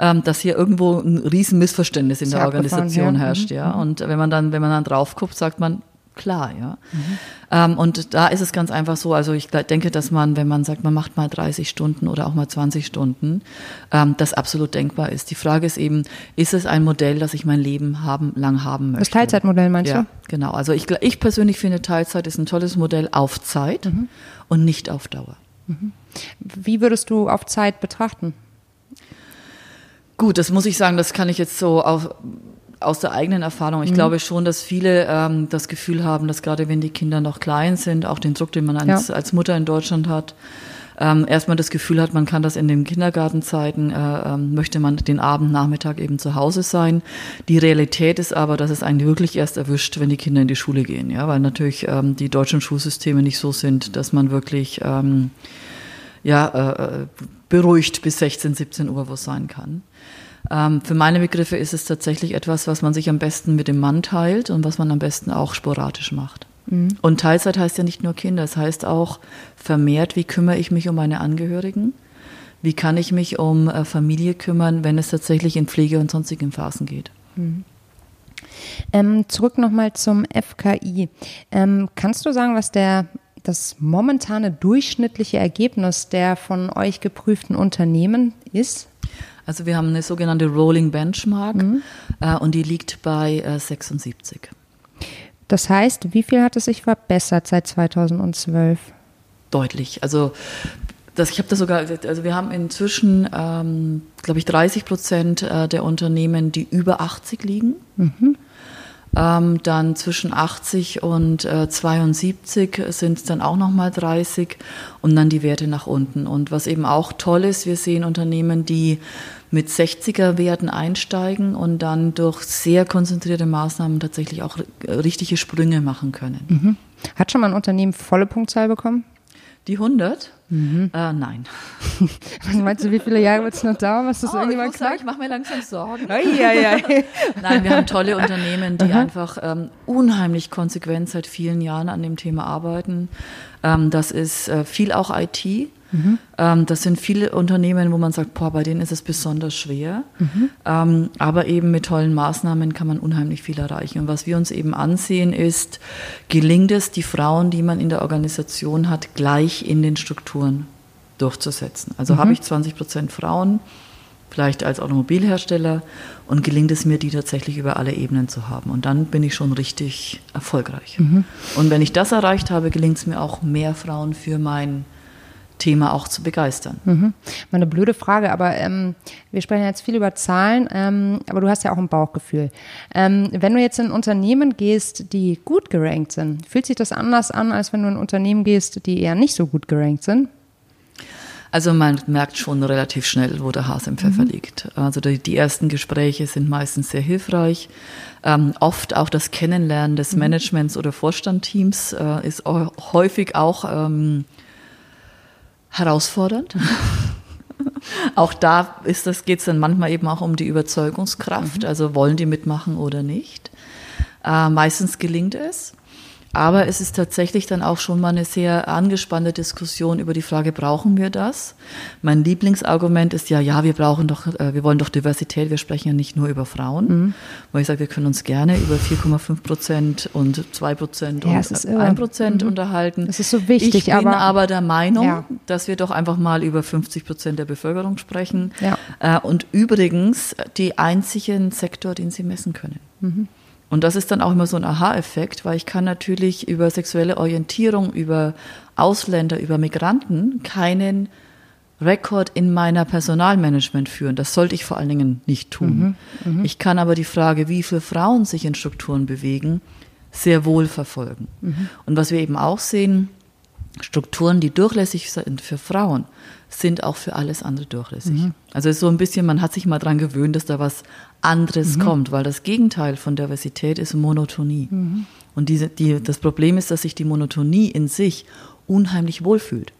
ähm, dass hier irgendwo ein riesen Missverständnis in der Organisation ja. herrscht, mhm. ja. Und wenn man dann, wenn man dann drauf guckt, sagt man, klar, ja. Mhm. Ähm, und da ist es ganz einfach so, also ich denke, dass man, wenn man sagt, man macht mal 30 Stunden oder auch mal 20 Stunden, ähm, das absolut denkbar ist. Die Frage ist eben, ist es ein Modell, das ich mein Leben haben, lang haben möchte? Das Teilzeitmodell meinst ja, du? genau. Also ich, ich persönlich finde, Teilzeit ist ein tolles Modell auf Zeit mhm. und nicht auf Dauer. Mhm. Wie würdest du auf Zeit betrachten? Gut, das muss ich sagen, das kann ich jetzt so auf, aus der eigenen Erfahrung. Ich mhm. glaube schon, dass viele ähm, das Gefühl haben, dass gerade wenn die Kinder noch klein sind, auch den Druck, den man als, ja. als Mutter in Deutschland hat, ähm, erstmal das Gefühl hat, man kann das in den Kindergartenzeiten, äh, ähm, möchte man den Abend, Nachmittag eben zu Hause sein. Die Realität ist aber, dass es einen wirklich erst erwischt, wenn die Kinder in die Schule gehen, ja, weil natürlich ähm, die deutschen Schulsysteme nicht so sind, dass man wirklich ähm, ja, äh, äh beruhigt bis 16, 17 Uhr wo sein kann. Ähm, für meine Begriffe ist es tatsächlich etwas, was man sich am besten mit dem Mann teilt und was man am besten auch sporadisch macht. Mhm. Und Teilzeit heißt ja nicht nur Kinder, es heißt auch vermehrt, wie kümmere ich mich um meine Angehörigen? Wie kann ich mich um äh, Familie kümmern, wenn es tatsächlich in Pflege und sonstigen Phasen geht? Mhm. Ähm, zurück nochmal zum FKI. Ähm, kannst du sagen, was der das momentane durchschnittliche Ergebnis der von euch geprüften Unternehmen ist? Also wir haben eine sogenannte Rolling Benchmark mhm. äh, und die liegt bei äh, 76. Das heißt, wie viel hat es sich verbessert seit 2012? Deutlich. Also das, ich habe das sogar, also wir haben inzwischen, ähm, glaube ich, 30 Prozent äh, der Unternehmen, die über 80 liegen. Mhm. Ähm, dann zwischen 80 und äh, 72 sind es dann auch nochmal 30 und dann die Werte nach unten. Und was eben auch toll ist, wir sehen Unternehmen, die mit 60er Werten einsteigen und dann durch sehr konzentrierte Maßnahmen tatsächlich auch richtige Sprünge machen können. Mhm. Hat schon mal ein Unternehmen volle Punktzahl bekommen? Die 100? Mhm. Äh, nein. Was meinst du, wie viele Jahre wird es noch dauern, was das oh, irgendjemand ich sagt? ich mache mir langsam Sorgen. Ei, ei, ei. Nein, wir haben tolle Unternehmen, die Aha. einfach ähm, unheimlich konsequent seit vielen Jahren an dem Thema arbeiten. Ähm, das ist äh, viel auch IT. Mhm. Ähm, das sind viele Unternehmen, wo man sagt, boah, bei denen ist es besonders schwer. Mhm. Ähm, aber eben mit tollen Maßnahmen kann man unheimlich viel erreichen. Und was wir uns eben ansehen ist, gelingt es, die Frauen, die man in der Organisation hat, gleich in den Strukturen durchzusetzen. Also mhm. habe ich 20 Prozent Frauen, vielleicht als Automobilhersteller, und gelingt es mir, die tatsächlich über alle Ebenen zu haben. Und dann bin ich schon richtig erfolgreich. Mhm. Und wenn ich das erreicht habe, gelingt es mir auch, mehr Frauen für mein Thema auch zu begeistern. Mhm. Mal eine blöde Frage, aber ähm, wir sprechen jetzt viel über Zahlen, ähm, aber du hast ja auch ein Bauchgefühl. Ähm, wenn du jetzt in Unternehmen gehst, die gut gerankt sind, fühlt sich das anders an, als wenn du in Unternehmen gehst, die eher nicht so gut gerankt sind? Also man merkt schon relativ schnell, wo der Hase im Pfeffer mhm. liegt. Also die, die, ersten Gespräche sind meistens sehr hilfreich. Ähm, oft auch das Kennenlernen des mhm. Managements oder Vorstandteams äh, ist häufig auch ähm, herausfordernd. auch da ist das, geht es dann manchmal eben auch um die Überzeugungskraft. Mhm. Also wollen die mitmachen oder nicht. Äh, meistens gelingt es. Aber es ist tatsächlich dann auch schon mal eine sehr angespannte Diskussion über die Frage, brauchen wir das? Mein Lieblingsargument ist ja, ja, wir brauchen doch, äh, wir wollen doch Diversität, wir sprechen ja nicht nur über Frauen. Mhm. Weil ich sage, wir können uns gerne über 4,5 Prozent und 2 Prozent ja, und 1 Prozent mhm. unterhalten. Das ist so wichtig. Ich bin aber, aber der Meinung, ja. dass wir doch einfach mal über 50 Prozent der Bevölkerung sprechen. Ja. Äh, und übrigens die einzigen Sektor, den sie messen können. Mhm. Und das ist dann auch immer so ein Aha-Effekt, weil ich kann natürlich über sexuelle Orientierung, über Ausländer, über Migranten keinen Rekord in meiner Personalmanagement führen. Das sollte ich vor allen Dingen nicht tun. Mhm, mh. Ich kann aber die Frage, wie viele Frauen sich in Strukturen bewegen, sehr wohl verfolgen. Mhm. Und was wir eben auch sehen, Strukturen, die durchlässig sind für Frauen, sind auch für alles andere durchlässig. Mhm. Also so ein bisschen, man hat sich mal dran gewöhnt, dass da was anderes mhm. kommt, weil das Gegenteil von Diversität ist Monotonie. Mhm. Und diese, die, das Problem ist, dass sich die Monotonie in sich unheimlich wohlfühlt.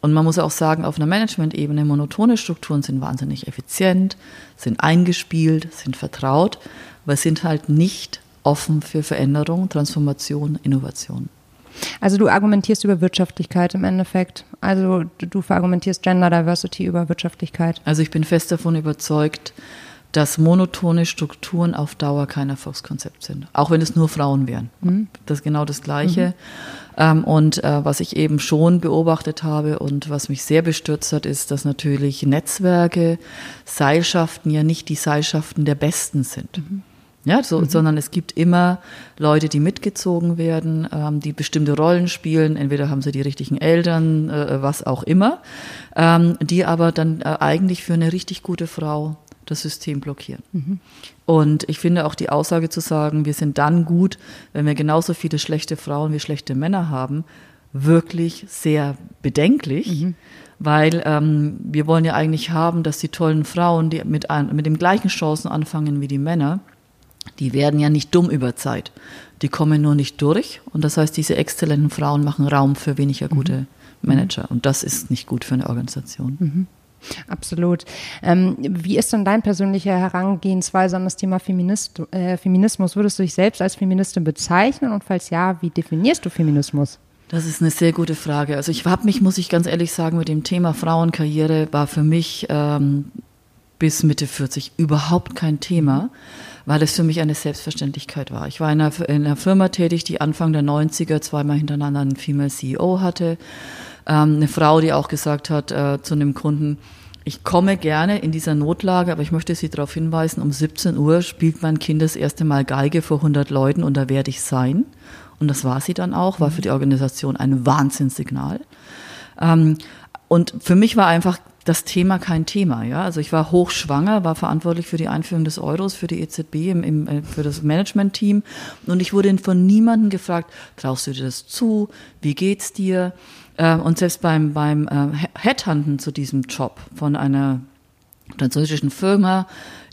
Und man muss auch sagen, auf einer Management-Ebene, monotone Strukturen sind wahnsinnig effizient, sind eingespielt, sind vertraut, aber sind halt nicht offen für Veränderung, Transformation, Innovation. Also du argumentierst über Wirtschaftlichkeit im Endeffekt. Also du, verargumentierst Gender Diversity über Wirtschaftlichkeit. Also ich bin fest davon überzeugt, dass monotone Strukturen auf Dauer kein Erfolgskonzept sind. Auch wenn es nur Frauen wären. Mhm. Das ist genau das Gleiche. Mhm. Ähm, und äh, was ich eben schon beobachtet habe und was mich sehr bestürzt hat, ist, dass natürlich Netzwerke, Seilschaften ja nicht die Seilschaften der Besten sind. Mhm. Ja, so, mhm. sondern es gibt immer Leute, die mitgezogen werden, ähm, die bestimmte Rollen spielen. Entweder haben sie die richtigen Eltern, äh, was auch immer, ähm, die aber dann äh, eigentlich für eine richtig gute Frau das System blockieren. Mhm. Und ich finde auch die Aussage zu sagen, wir sind dann gut, wenn wir genauso viele schlechte Frauen wie schlechte Männer haben, wirklich sehr bedenklich. Mhm weil ähm, wir wollen ja eigentlich haben, dass die tollen Frauen, die mit, mit den gleichen Chancen anfangen wie die Männer, die werden ja nicht dumm über Zeit. Die kommen nur nicht durch. Und das heißt, diese exzellenten Frauen machen Raum für weniger gute mhm. Manager. Und das ist nicht gut für eine Organisation. Mhm. Absolut. Ähm, wie ist denn dein persönlicher Herangehensweise an das Thema Feminist, äh, Feminismus? Würdest du dich selbst als Feministin bezeichnen? Und falls ja, wie definierst du Feminismus? Das ist eine sehr gute Frage. Also ich habe mich, muss ich ganz ehrlich sagen, mit dem Thema Frauenkarriere war für mich ähm, bis Mitte 40 überhaupt kein Thema weil es für mich eine Selbstverständlichkeit war. Ich war in einer, in einer Firma tätig, die Anfang der 90er zweimal hintereinander einen Female CEO hatte. Ähm, eine Frau, die auch gesagt hat äh, zu einem Kunden, ich komme gerne in dieser Notlage, aber ich möchte Sie darauf hinweisen, um 17 Uhr spielt mein Kind das erste Mal Geige vor 100 Leuten und da werde ich sein. Und das war sie dann auch, war für die Organisation ein Wahnsinnssignal. Ähm, und für mich war einfach das Thema kein Thema. Ja? Also ich war hochschwanger, war verantwortlich für die Einführung des Euros, für die EZB, im, im, äh, für das Management-Team. Und ich wurde von niemandem gefragt, traust du dir das zu? Wie geht's dir? Ähm, und selbst beim, beim äh, Headhunten zu diesem Job von einer französischen Firma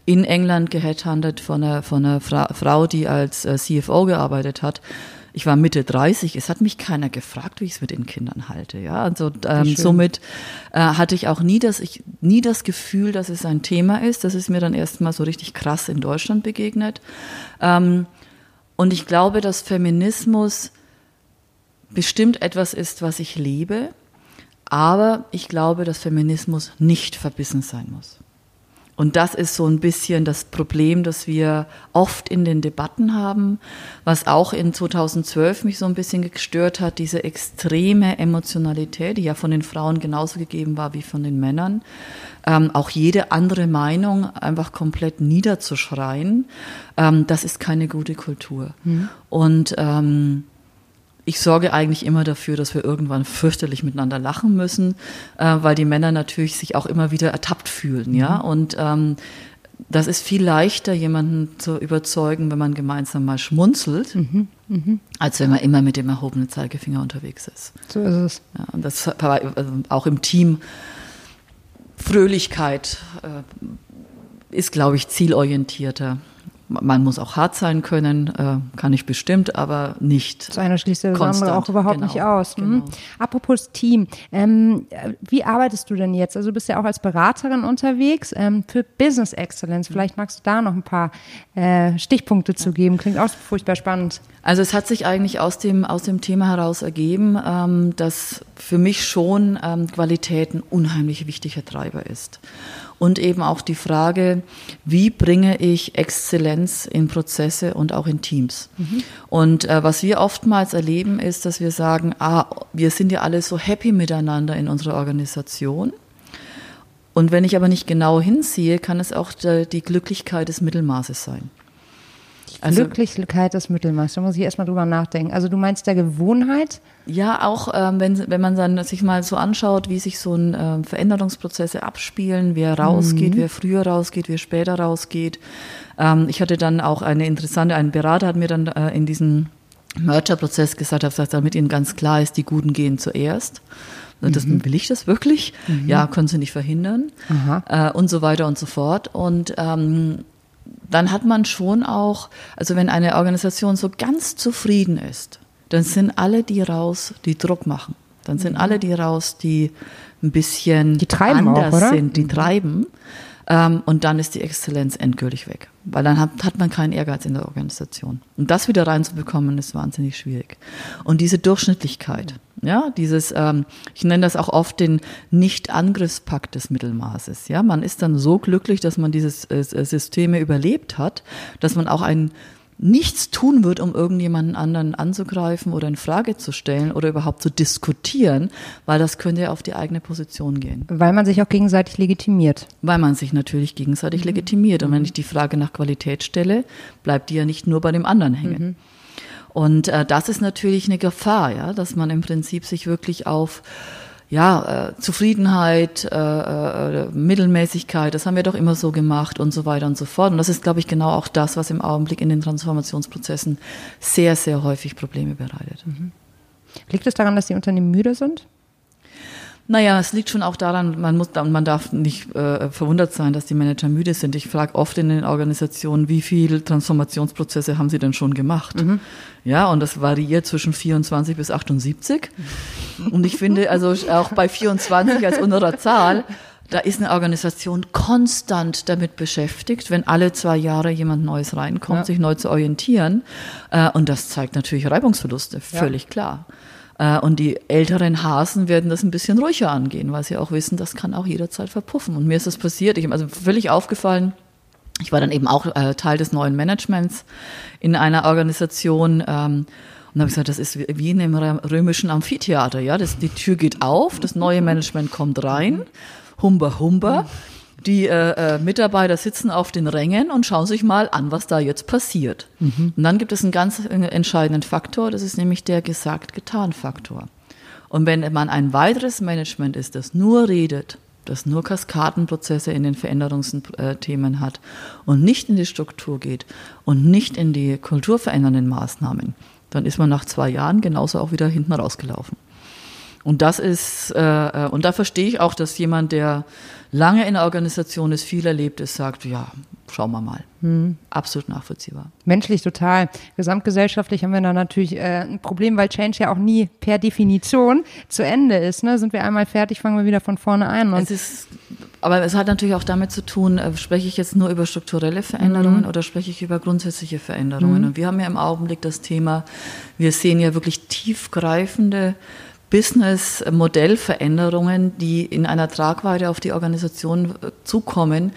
in England geheadhuntet von einer, von einer Fra Frau, die als äh, CFO gearbeitet hat. Ich war Mitte 30, es hat mich keiner gefragt, wie ich es mit den Kindern halte. Ja, also ähm, somit äh, hatte ich auch nie das, ich, nie das Gefühl, dass es ein Thema ist. Das ist mir dann erstmal so richtig krass in Deutschland begegnet. Ähm, und ich glaube, dass Feminismus bestimmt etwas ist, was ich liebe, aber ich glaube, dass Feminismus nicht verbissen sein muss. Und das ist so ein bisschen das Problem, das wir oft in den Debatten haben, was auch in 2012 mich so ein bisschen gestört hat, diese extreme Emotionalität, die ja von den Frauen genauso gegeben war wie von den Männern. Ähm, auch jede andere Meinung einfach komplett niederzuschreien, ähm, das ist keine gute Kultur. Mhm. Und ähm, ich sorge eigentlich immer dafür, dass wir irgendwann fürchterlich miteinander lachen müssen, äh, weil die Männer natürlich sich auch immer wieder ertappt fühlen, ja. Mhm. Und ähm, das ist viel leichter, jemanden zu überzeugen, wenn man gemeinsam mal schmunzelt, mhm. Mhm. als wenn man immer mit dem erhobenen Zeigefinger unterwegs ist. So ist es. Ja, und das also auch im Team Fröhlichkeit äh, ist, glaube ich, zielorientierter man muss auch hart sein können, äh, kann ich bestimmt, aber nicht. Das eine schließt das andere auch überhaupt genau, nicht aus. Hm? Genau. Apropos Team, ähm, wie arbeitest du denn jetzt? Also du bist ja auch als Beraterin unterwegs ähm, für Business Excellence. Vielleicht magst du da noch ein paar äh, Stichpunkte zu geben. Klingt auch furchtbar spannend. Also es hat sich eigentlich aus dem, aus dem Thema heraus ergeben, ähm, dass für mich schon ähm, Qualität ein unheimlich wichtiger Treiber ist und eben auch die Frage, wie bringe ich Exzellenz in Prozesse und auch in Teams. Mhm. Und äh, was wir oftmals erleben, ist, dass wir sagen, ah, wir sind ja alle so happy miteinander in unserer Organisation. Und wenn ich aber nicht genau hinziehe, kann es auch die, die Glücklichkeit des Mittelmaßes sein. Also, Glücklichkeit des Mittelmaß, da muss ich erstmal drüber nachdenken. Also du meinst der Gewohnheit? Ja, auch ähm, wenn, wenn man dann sich mal so anschaut, wie sich so ein ähm, Veränderungsprozesse abspielen, wer rausgeht, mhm. wer früher rausgeht, wer später rausgeht. Ähm, ich hatte dann auch eine interessante, ein Berater hat mir dann äh, in diesem Merger-Prozess gesagt, hat gesagt, damit Ihnen ganz klar ist, die Guten gehen zuerst. Das, mhm. Will ich das wirklich? Mhm. Ja, können Sie nicht verhindern. Äh, und so weiter und so fort. Und ähm, dann hat man schon auch, also wenn eine Organisation so ganz zufrieden ist, dann sind alle die raus, die Druck machen. Dann sind mhm. alle die raus, die ein bisschen die anders auch, sind, die mhm. treiben. Ähm, und dann ist die Exzellenz endgültig weg. Weil dann hat, hat man keinen Ehrgeiz in der Organisation. Und das wieder reinzubekommen, ist wahnsinnig schwierig. Und diese Durchschnittlichkeit, ja, dieses, ähm, ich nenne das auch oft den Nicht-Angriffspakt des Mittelmaßes. Ja, man ist dann so glücklich, dass man dieses äh, Systeme überlebt hat, dass man auch ein nichts tun wird, um irgendjemanden anderen anzugreifen oder in Frage zu stellen oder überhaupt zu diskutieren, weil das könnte ja auf die eigene Position gehen. Weil man sich auch gegenseitig legitimiert. Weil man sich natürlich gegenseitig mhm. legitimiert. Und wenn ich die Frage nach Qualität stelle, bleibt die ja nicht nur bei dem anderen hängen. Mhm. Und äh, das ist natürlich eine Gefahr, ja, dass man im Prinzip sich wirklich auf ja, äh, Zufriedenheit, äh, äh, Mittelmäßigkeit, das haben wir doch immer so gemacht und so weiter und so fort. Und das ist, glaube ich, genau auch das, was im Augenblick in den Transformationsprozessen sehr, sehr häufig Probleme bereitet. Mhm. Liegt es daran, dass die Unternehmen müde sind? Naja, es liegt schon auch daran, man muss, man darf nicht äh, verwundert sein, dass die Manager müde sind. Ich frage oft in den Organisationen, wie viele Transformationsprozesse haben sie denn schon gemacht? Mhm. Ja, und das variiert zwischen 24 bis 78. Und ich finde, also auch bei 24 als unterer Zahl, da ist eine Organisation konstant damit beschäftigt, wenn alle zwei Jahre jemand Neues reinkommt, ja. sich neu zu orientieren. Äh, und das zeigt natürlich Reibungsverluste, völlig ja. klar. Äh, und die älteren Hasen werden das ein bisschen ruhiger angehen, weil sie auch wissen, das kann auch jederzeit verpuffen. Und mir ist das passiert. Ich habe also völlig aufgefallen, ich war dann eben auch äh, Teil des neuen Managements in einer Organisation. Ähm, und habe gesagt, das ist wie in einem römischen Amphitheater. Ja, das, die Tür geht auf, das neue Management kommt rein, humber, humber. Die äh, äh, Mitarbeiter sitzen auf den Rängen und schauen sich mal an, was da jetzt passiert. Mhm. Und dann gibt es einen ganz äh, entscheidenden Faktor, das ist nämlich der gesagt-getan-Faktor. Und wenn man ein weiteres Management ist, das nur redet, das nur Kaskadenprozesse in den Veränderungsthemen hat und nicht in die Struktur geht und nicht in die kulturverändernden Maßnahmen, dann ist man nach zwei Jahren genauso auch wieder hinten rausgelaufen. Und das ist, äh, äh und da verstehe ich auch, dass jemand, der lange in der Organisation ist, viel erlebt ist, sagt, ja, schauen wir mal. Hm. Absolut nachvollziehbar. Menschlich total. Gesamtgesellschaftlich haben wir da natürlich äh, ein Problem, weil Change ja auch nie per Definition zu Ende ist. Ne? Sind wir einmal fertig, fangen wir wieder von vorne an. es ist, aber es hat natürlich auch damit zu tun, äh, spreche ich jetzt nur über strukturelle Veränderungen mhm. oder spreche ich über grundsätzliche Veränderungen? Mhm. Und wir haben ja im Augenblick das Thema, wir sehen ja wirklich tiefgreifende Business-Modellveränderungen, die in einer Tragweite auf die Organisation äh, zukommen,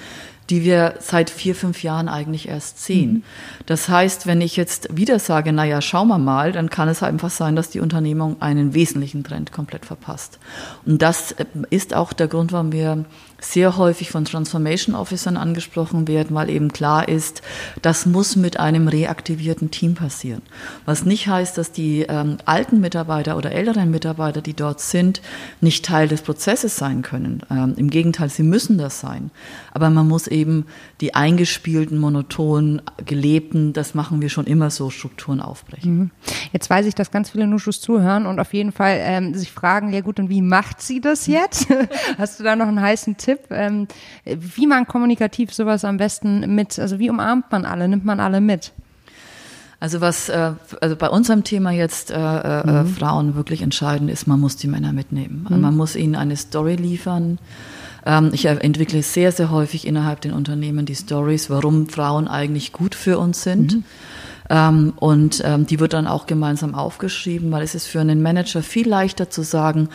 die wir seit vier, fünf Jahren eigentlich erst sehen. Mhm. Das heißt, wenn ich jetzt wieder sage, naja, schauen wir mal, dann kann es einfach sein, dass die Unternehmung einen wesentlichen Trend komplett verpasst. Und das äh, ist auch der Grund, warum wir sehr häufig von Transformation Officern angesprochen werden, weil eben klar ist, das muss mit einem reaktivierten Team passieren. Was nicht heißt, dass die ähm, alten Mitarbeiter oder älteren Mitarbeiter, die dort sind, nicht Teil des Prozesses sein können. Ähm, Im Gegenteil, sie müssen das sein. Aber man muss eben die eingespielten, monotonen, gelebten, das machen wir schon immer so, Strukturen aufbrechen. Mhm. Jetzt weiß ich, dass ganz viele Nuschus zuhören und auf jeden Fall ähm, sich fragen, ja gut, und wie macht sie das jetzt? Hast du da noch einen heißen Tipp? Tipp, ähm, wie man kommunikativ sowas am besten mit, also wie umarmt man alle, nimmt man alle mit? Also was äh, also bei unserem Thema jetzt äh, äh, äh mhm. Frauen wirklich entscheidend ist, man muss die Männer mitnehmen. Mhm. Man muss ihnen eine Story liefern. Ähm, ich entwickle sehr, sehr häufig innerhalb den Unternehmen die Stories, warum Frauen eigentlich gut für uns sind. Mhm. Ähm, und ähm, die wird dann auch gemeinsam aufgeschrieben, weil es ist für einen Manager viel leichter zu sagen,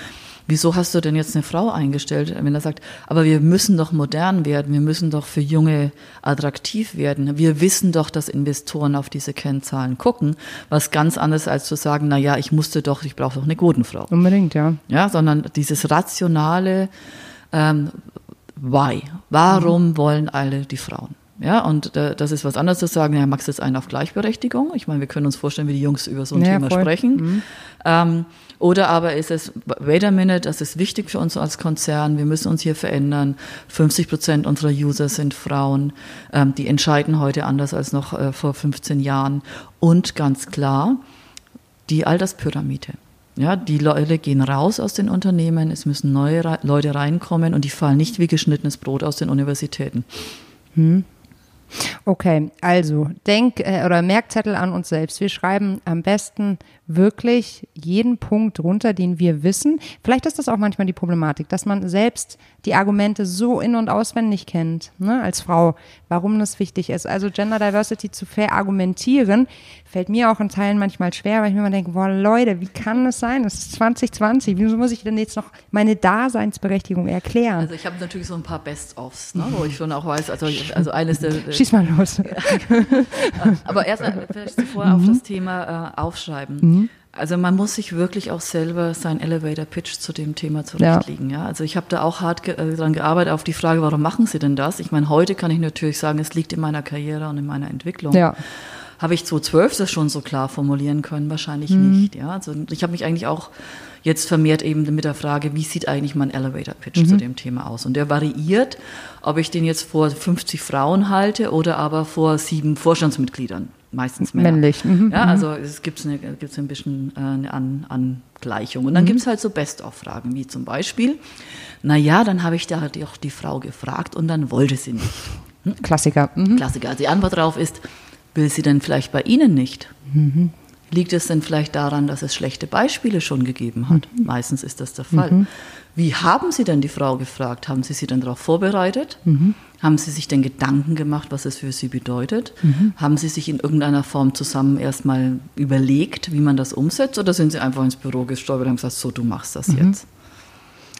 wieso hast du denn jetzt eine Frau eingestellt? Wenn er sagt, aber wir müssen doch modern werden, wir müssen doch für Junge attraktiv werden. Wir wissen doch, dass Investoren auf diese Kennzahlen gucken, was ganz anderes als zu sagen, na ja, ich musste doch, ich brauche doch eine Quotenfrau. Unbedingt, ja. Ja, sondern dieses rationale ähm, Why. Warum mhm. wollen alle die Frauen? Ja, und äh, das ist was anderes zu sagen, ja, Max ist ein auf Gleichberechtigung. Ich meine, wir können uns vorstellen, wie die Jungs über so ein ja, Thema voll. sprechen. Mhm. Ähm, oder aber ist es, wait a minute, das ist wichtig für uns als Konzern, wir müssen uns hier verändern. 50 Prozent unserer User sind Frauen, ähm, die entscheiden heute anders als noch äh, vor 15 Jahren. Und ganz klar, die Alterspyramide. Ja, die Leute gehen raus aus den Unternehmen, es müssen neue Leute reinkommen und die fallen nicht wie geschnittenes Brot aus den Universitäten. Hm. Okay, also denk äh, oder Merkzettel an uns selbst. Wir schreiben am besten wirklich jeden Punkt runter, den wir wissen. Vielleicht ist das auch manchmal die Problematik, dass man selbst die Argumente so in- und auswendig kennt, ne, als Frau, warum das wichtig ist. Also Gender Diversity zu verargumentieren, fällt mir auch in Teilen manchmal schwer, weil ich mir immer denke, boah, Leute, wie kann das sein? Das ist 2020. Wieso muss ich denn jetzt noch meine Daseinsberechtigung erklären? Also ich habe natürlich so ein paar Best-ofs, ne, wo ich schon auch weiß, also, also eines der, Schieß mal los. Aber erst vielleicht zuvor mhm. auf das Thema äh, aufschreiben. Mhm. Also man muss sich wirklich auch selber sein Elevator Pitch zu dem Thema zurechtlegen. Ja. ja. Also ich habe da auch hart ge äh, daran gearbeitet auf die Frage, warum machen Sie denn das? Ich meine, heute kann ich natürlich sagen, es liegt in meiner Karriere und in meiner Entwicklung. Ja. Habe ich 2012 das schon so klar formulieren können? Wahrscheinlich mhm. nicht. Ja. Also ich habe mich eigentlich auch jetzt vermehrt eben mit der Frage, wie sieht eigentlich mein Elevator Pitch mhm. zu dem Thema aus? Und der variiert, ob ich den jetzt vor 50 Frauen halte oder aber vor sieben Vorstandsmitgliedern meistens Männer. Männlich. Mhm. Ja, mhm. also es gibt eine, gibt's ein bisschen äh, eine An Angleichung. Und dann mhm. gibt es halt so Best-of-Fragen, wie zum Beispiel, naja, dann habe ich da auch die Frau gefragt und dann wollte sie nicht. Hm? Klassiker. Mhm. Klassiker. Also die Antwort darauf ist, will sie denn vielleicht bei Ihnen nicht? Mhm. Liegt es denn vielleicht daran, dass es schlechte Beispiele schon gegeben hat? Mhm. Meistens ist das der Fall. Wie haben Sie denn die Frau gefragt? Haben Sie sie denn darauf vorbereitet? Mhm. Haben Sie sich denn Gedanken gemacht, was es für Sie bedeutet? Mhm. Haben Sie sich in irgendeiner Form zusammen erstmal überlegt, wie man das umsetzt? Oder sind Sie einfach ins Büro gestolpert und haben gesagt, so, du machst das mhm. jetzt?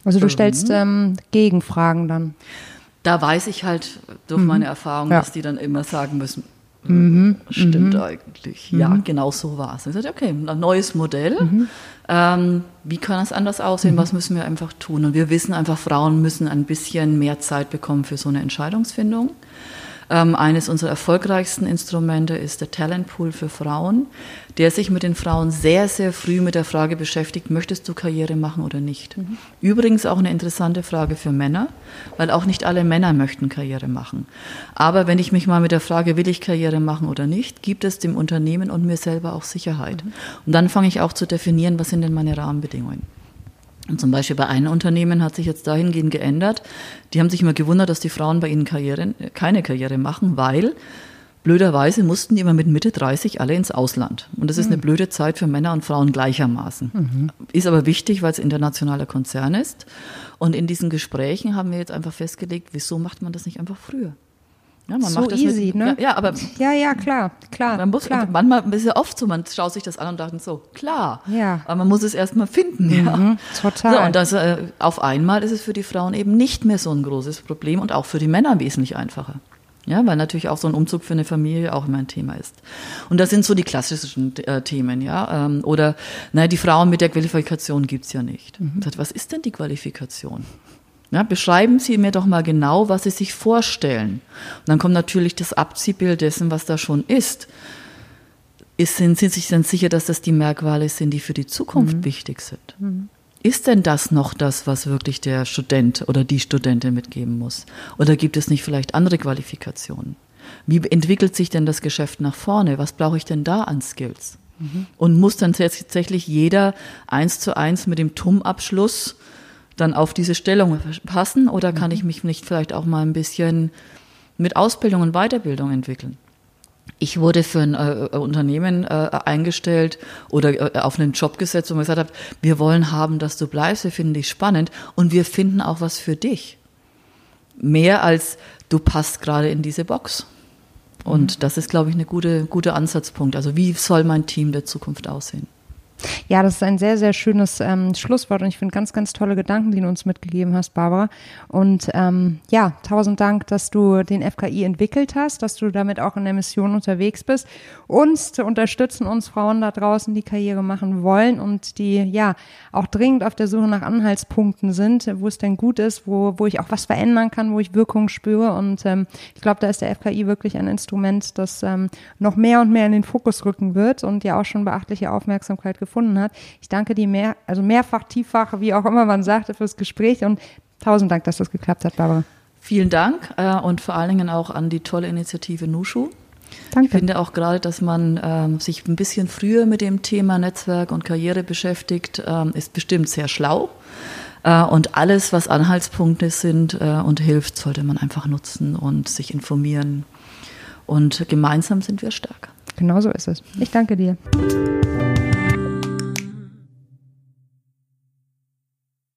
Also du stellst ähm, Gegenfragen dann. Da weiß ich halt durch mhm. meine Erfahrung, ja. dass die dann immer sagen müssen, Mhm, Stimmt mhm. eigentlich. Ja, genau so war es. Ich sagte, okay, ein neues Modell. Ähm, wie kann es anders aussehen? Mhm. Was müssen wir einfach tun? Und wir wissen einfach, Frauen müssen ein bisschen mehr Zeit bekommen für so eine Entscheidungsfindung. Ähm, eines unserer erfolgreichsten Instrumente ist der Talentpool für Frauen, der sich mit den Frauen sehr, sehr früh mit der Frage beschäftigt, möchtest du Karriere machen oder nicht? Mhm. Übrigens auch eine interessante Frage für Männer, weil auch nicht alle Männer möchten Karriere machen. Aber wenn ich mich mal mit der Frage, will ich Karriere machen oder nicht, gibt es dem Unternehmen und mir selber auch Sicherheit. Mhm. Und dann fange ich auch zu definieren, was sind denn meine Rahmenbedingungen. Und zum Beispiel bei einem Unternehmen hat sich jetzt dahingehend geändert. Die haben sich immer gewundert, dass die Frauen bei ihnen Karriere, keine Karriere machen, weil blöderweise mussten die immer mit Mitte 30 alle ins Ausland. Und das ist eine mhm. blöde Zeit für Männer und Frauen gleichermaßen. Mhm. Ist aber wichtig, weil es internationaler Konzern ist. Und in diesen Gesprächen haben wir jetzt einfach festgelegt, wieso macht man das nicht einfach früher? Ja, man so macht das easy, mit, ne? Ja, ja, aber ja, ja, klar, klar. Man muss klar. manchmal ist ja oft so, man schaut sich das an und dachte so, klar. Ja. Aber man muss es erstmal finden, mhm, ja. Total. So, und das äh, auf einmal ist es für die Frauen eben nicht mehr so ein großes Problem und auch für die Männer wesentlich einfacher. Ja, weil natürlich auch so ein Umzug für eine Familie auch immer ein Thema ist. Und das sind so die klassischen äh, Themen, ja. Ähm, oder, naja, die Frauen mit der Qualifikation gibt's ja nicht. Mhm. Was ist denn die Qualifikation? Ja, beschreiben Sie mir doch mal genau, was Sie sich vorstellen. Und dann kommt natürlich das Abziehbild dessen, was da schon ist. ist sind Sie sich dann sicher, dass das die Merkmale sind, die für die Zukunft mhm. wichtig sind? Mhm. Ist denn das noch das, was wirklich der Student oder die Studentin mitgeben muss? Oder gibt es nicht vielleicht andere Qualifikationen? Wie entwickelt sich denn das Geschäft nach vorne? Was brauche ich denn da an Skills? Mhm. Und muss dann tatsächlich jeder eins zu eins mit dem TUM-Abschluss dann auf diese Stellung passen oder kann mhm. ich mich nicht vielleicht auch mal ein bisschen mit Ausbildung und Weiterbildung entwickeln? Ich wurde für ein äh, Unternehmen äh, eingestellt oder äh, auf einen Job gesetzt, wo man gesagt hat, wir wollen haben, dass du bleibst, wir finden dich spannend und wir finden auch was für dich. Mehr als du passt gerade in diese Box. Und mhm. das ist, glaube ich, ein gute, guter Ansatzpunkt. Also wie soll mein Team der Zukunft aussehen? Ja, das ist ein sehr, sehr schönes ähm, Schlusswort und ich finde ganz, ganz tolle Gedanken, die du uns mitgegeben hast, Barbara. Und ähm, ja, tausend Dank, dass du den FKI entwickelt hast, dass du damit auch in der Mission unterwegs bist, uns zu unterstützen, uns Frauen da draußen, die Karriere machen wollen und die ja auch dringend auf der Suche nach Anhaltspunkten sind, wo es denn gut ist, wo, wo ich auch was verändern kann, wo ich Wirkung spüre. Und ähm, ich glaube, da ist der FKI wirklich ein Instrument, das ähm, noch mehr und mehr in den Fokus rücken wird und ja auch schon beachtliche Aufmerksamkeit gefunden gefunden hat. Ich danke dir mehr, also mehrfach, tieffach, wie auch immer man sagte, fürs Gespräch und tausend Dank, dass das geklappt hat, Barbara. Vielen Dank äh, und vor allen Dingen auch an die tolle Initiative Nushu. Danke. Ich finde auch gerade, dass man ähm, sich ein bisschen früher mit dem Thema Netzwerk und Karriere beschäftigt, ähm, ist bestimmt sehr schlau. Äh, und alles, was Anhaltspunkte sind äh, und hilft, sollte man einfach nutzen und sich informieren. Und gemeinsam sind wir stark. Genau so ist es. Ich danke dir.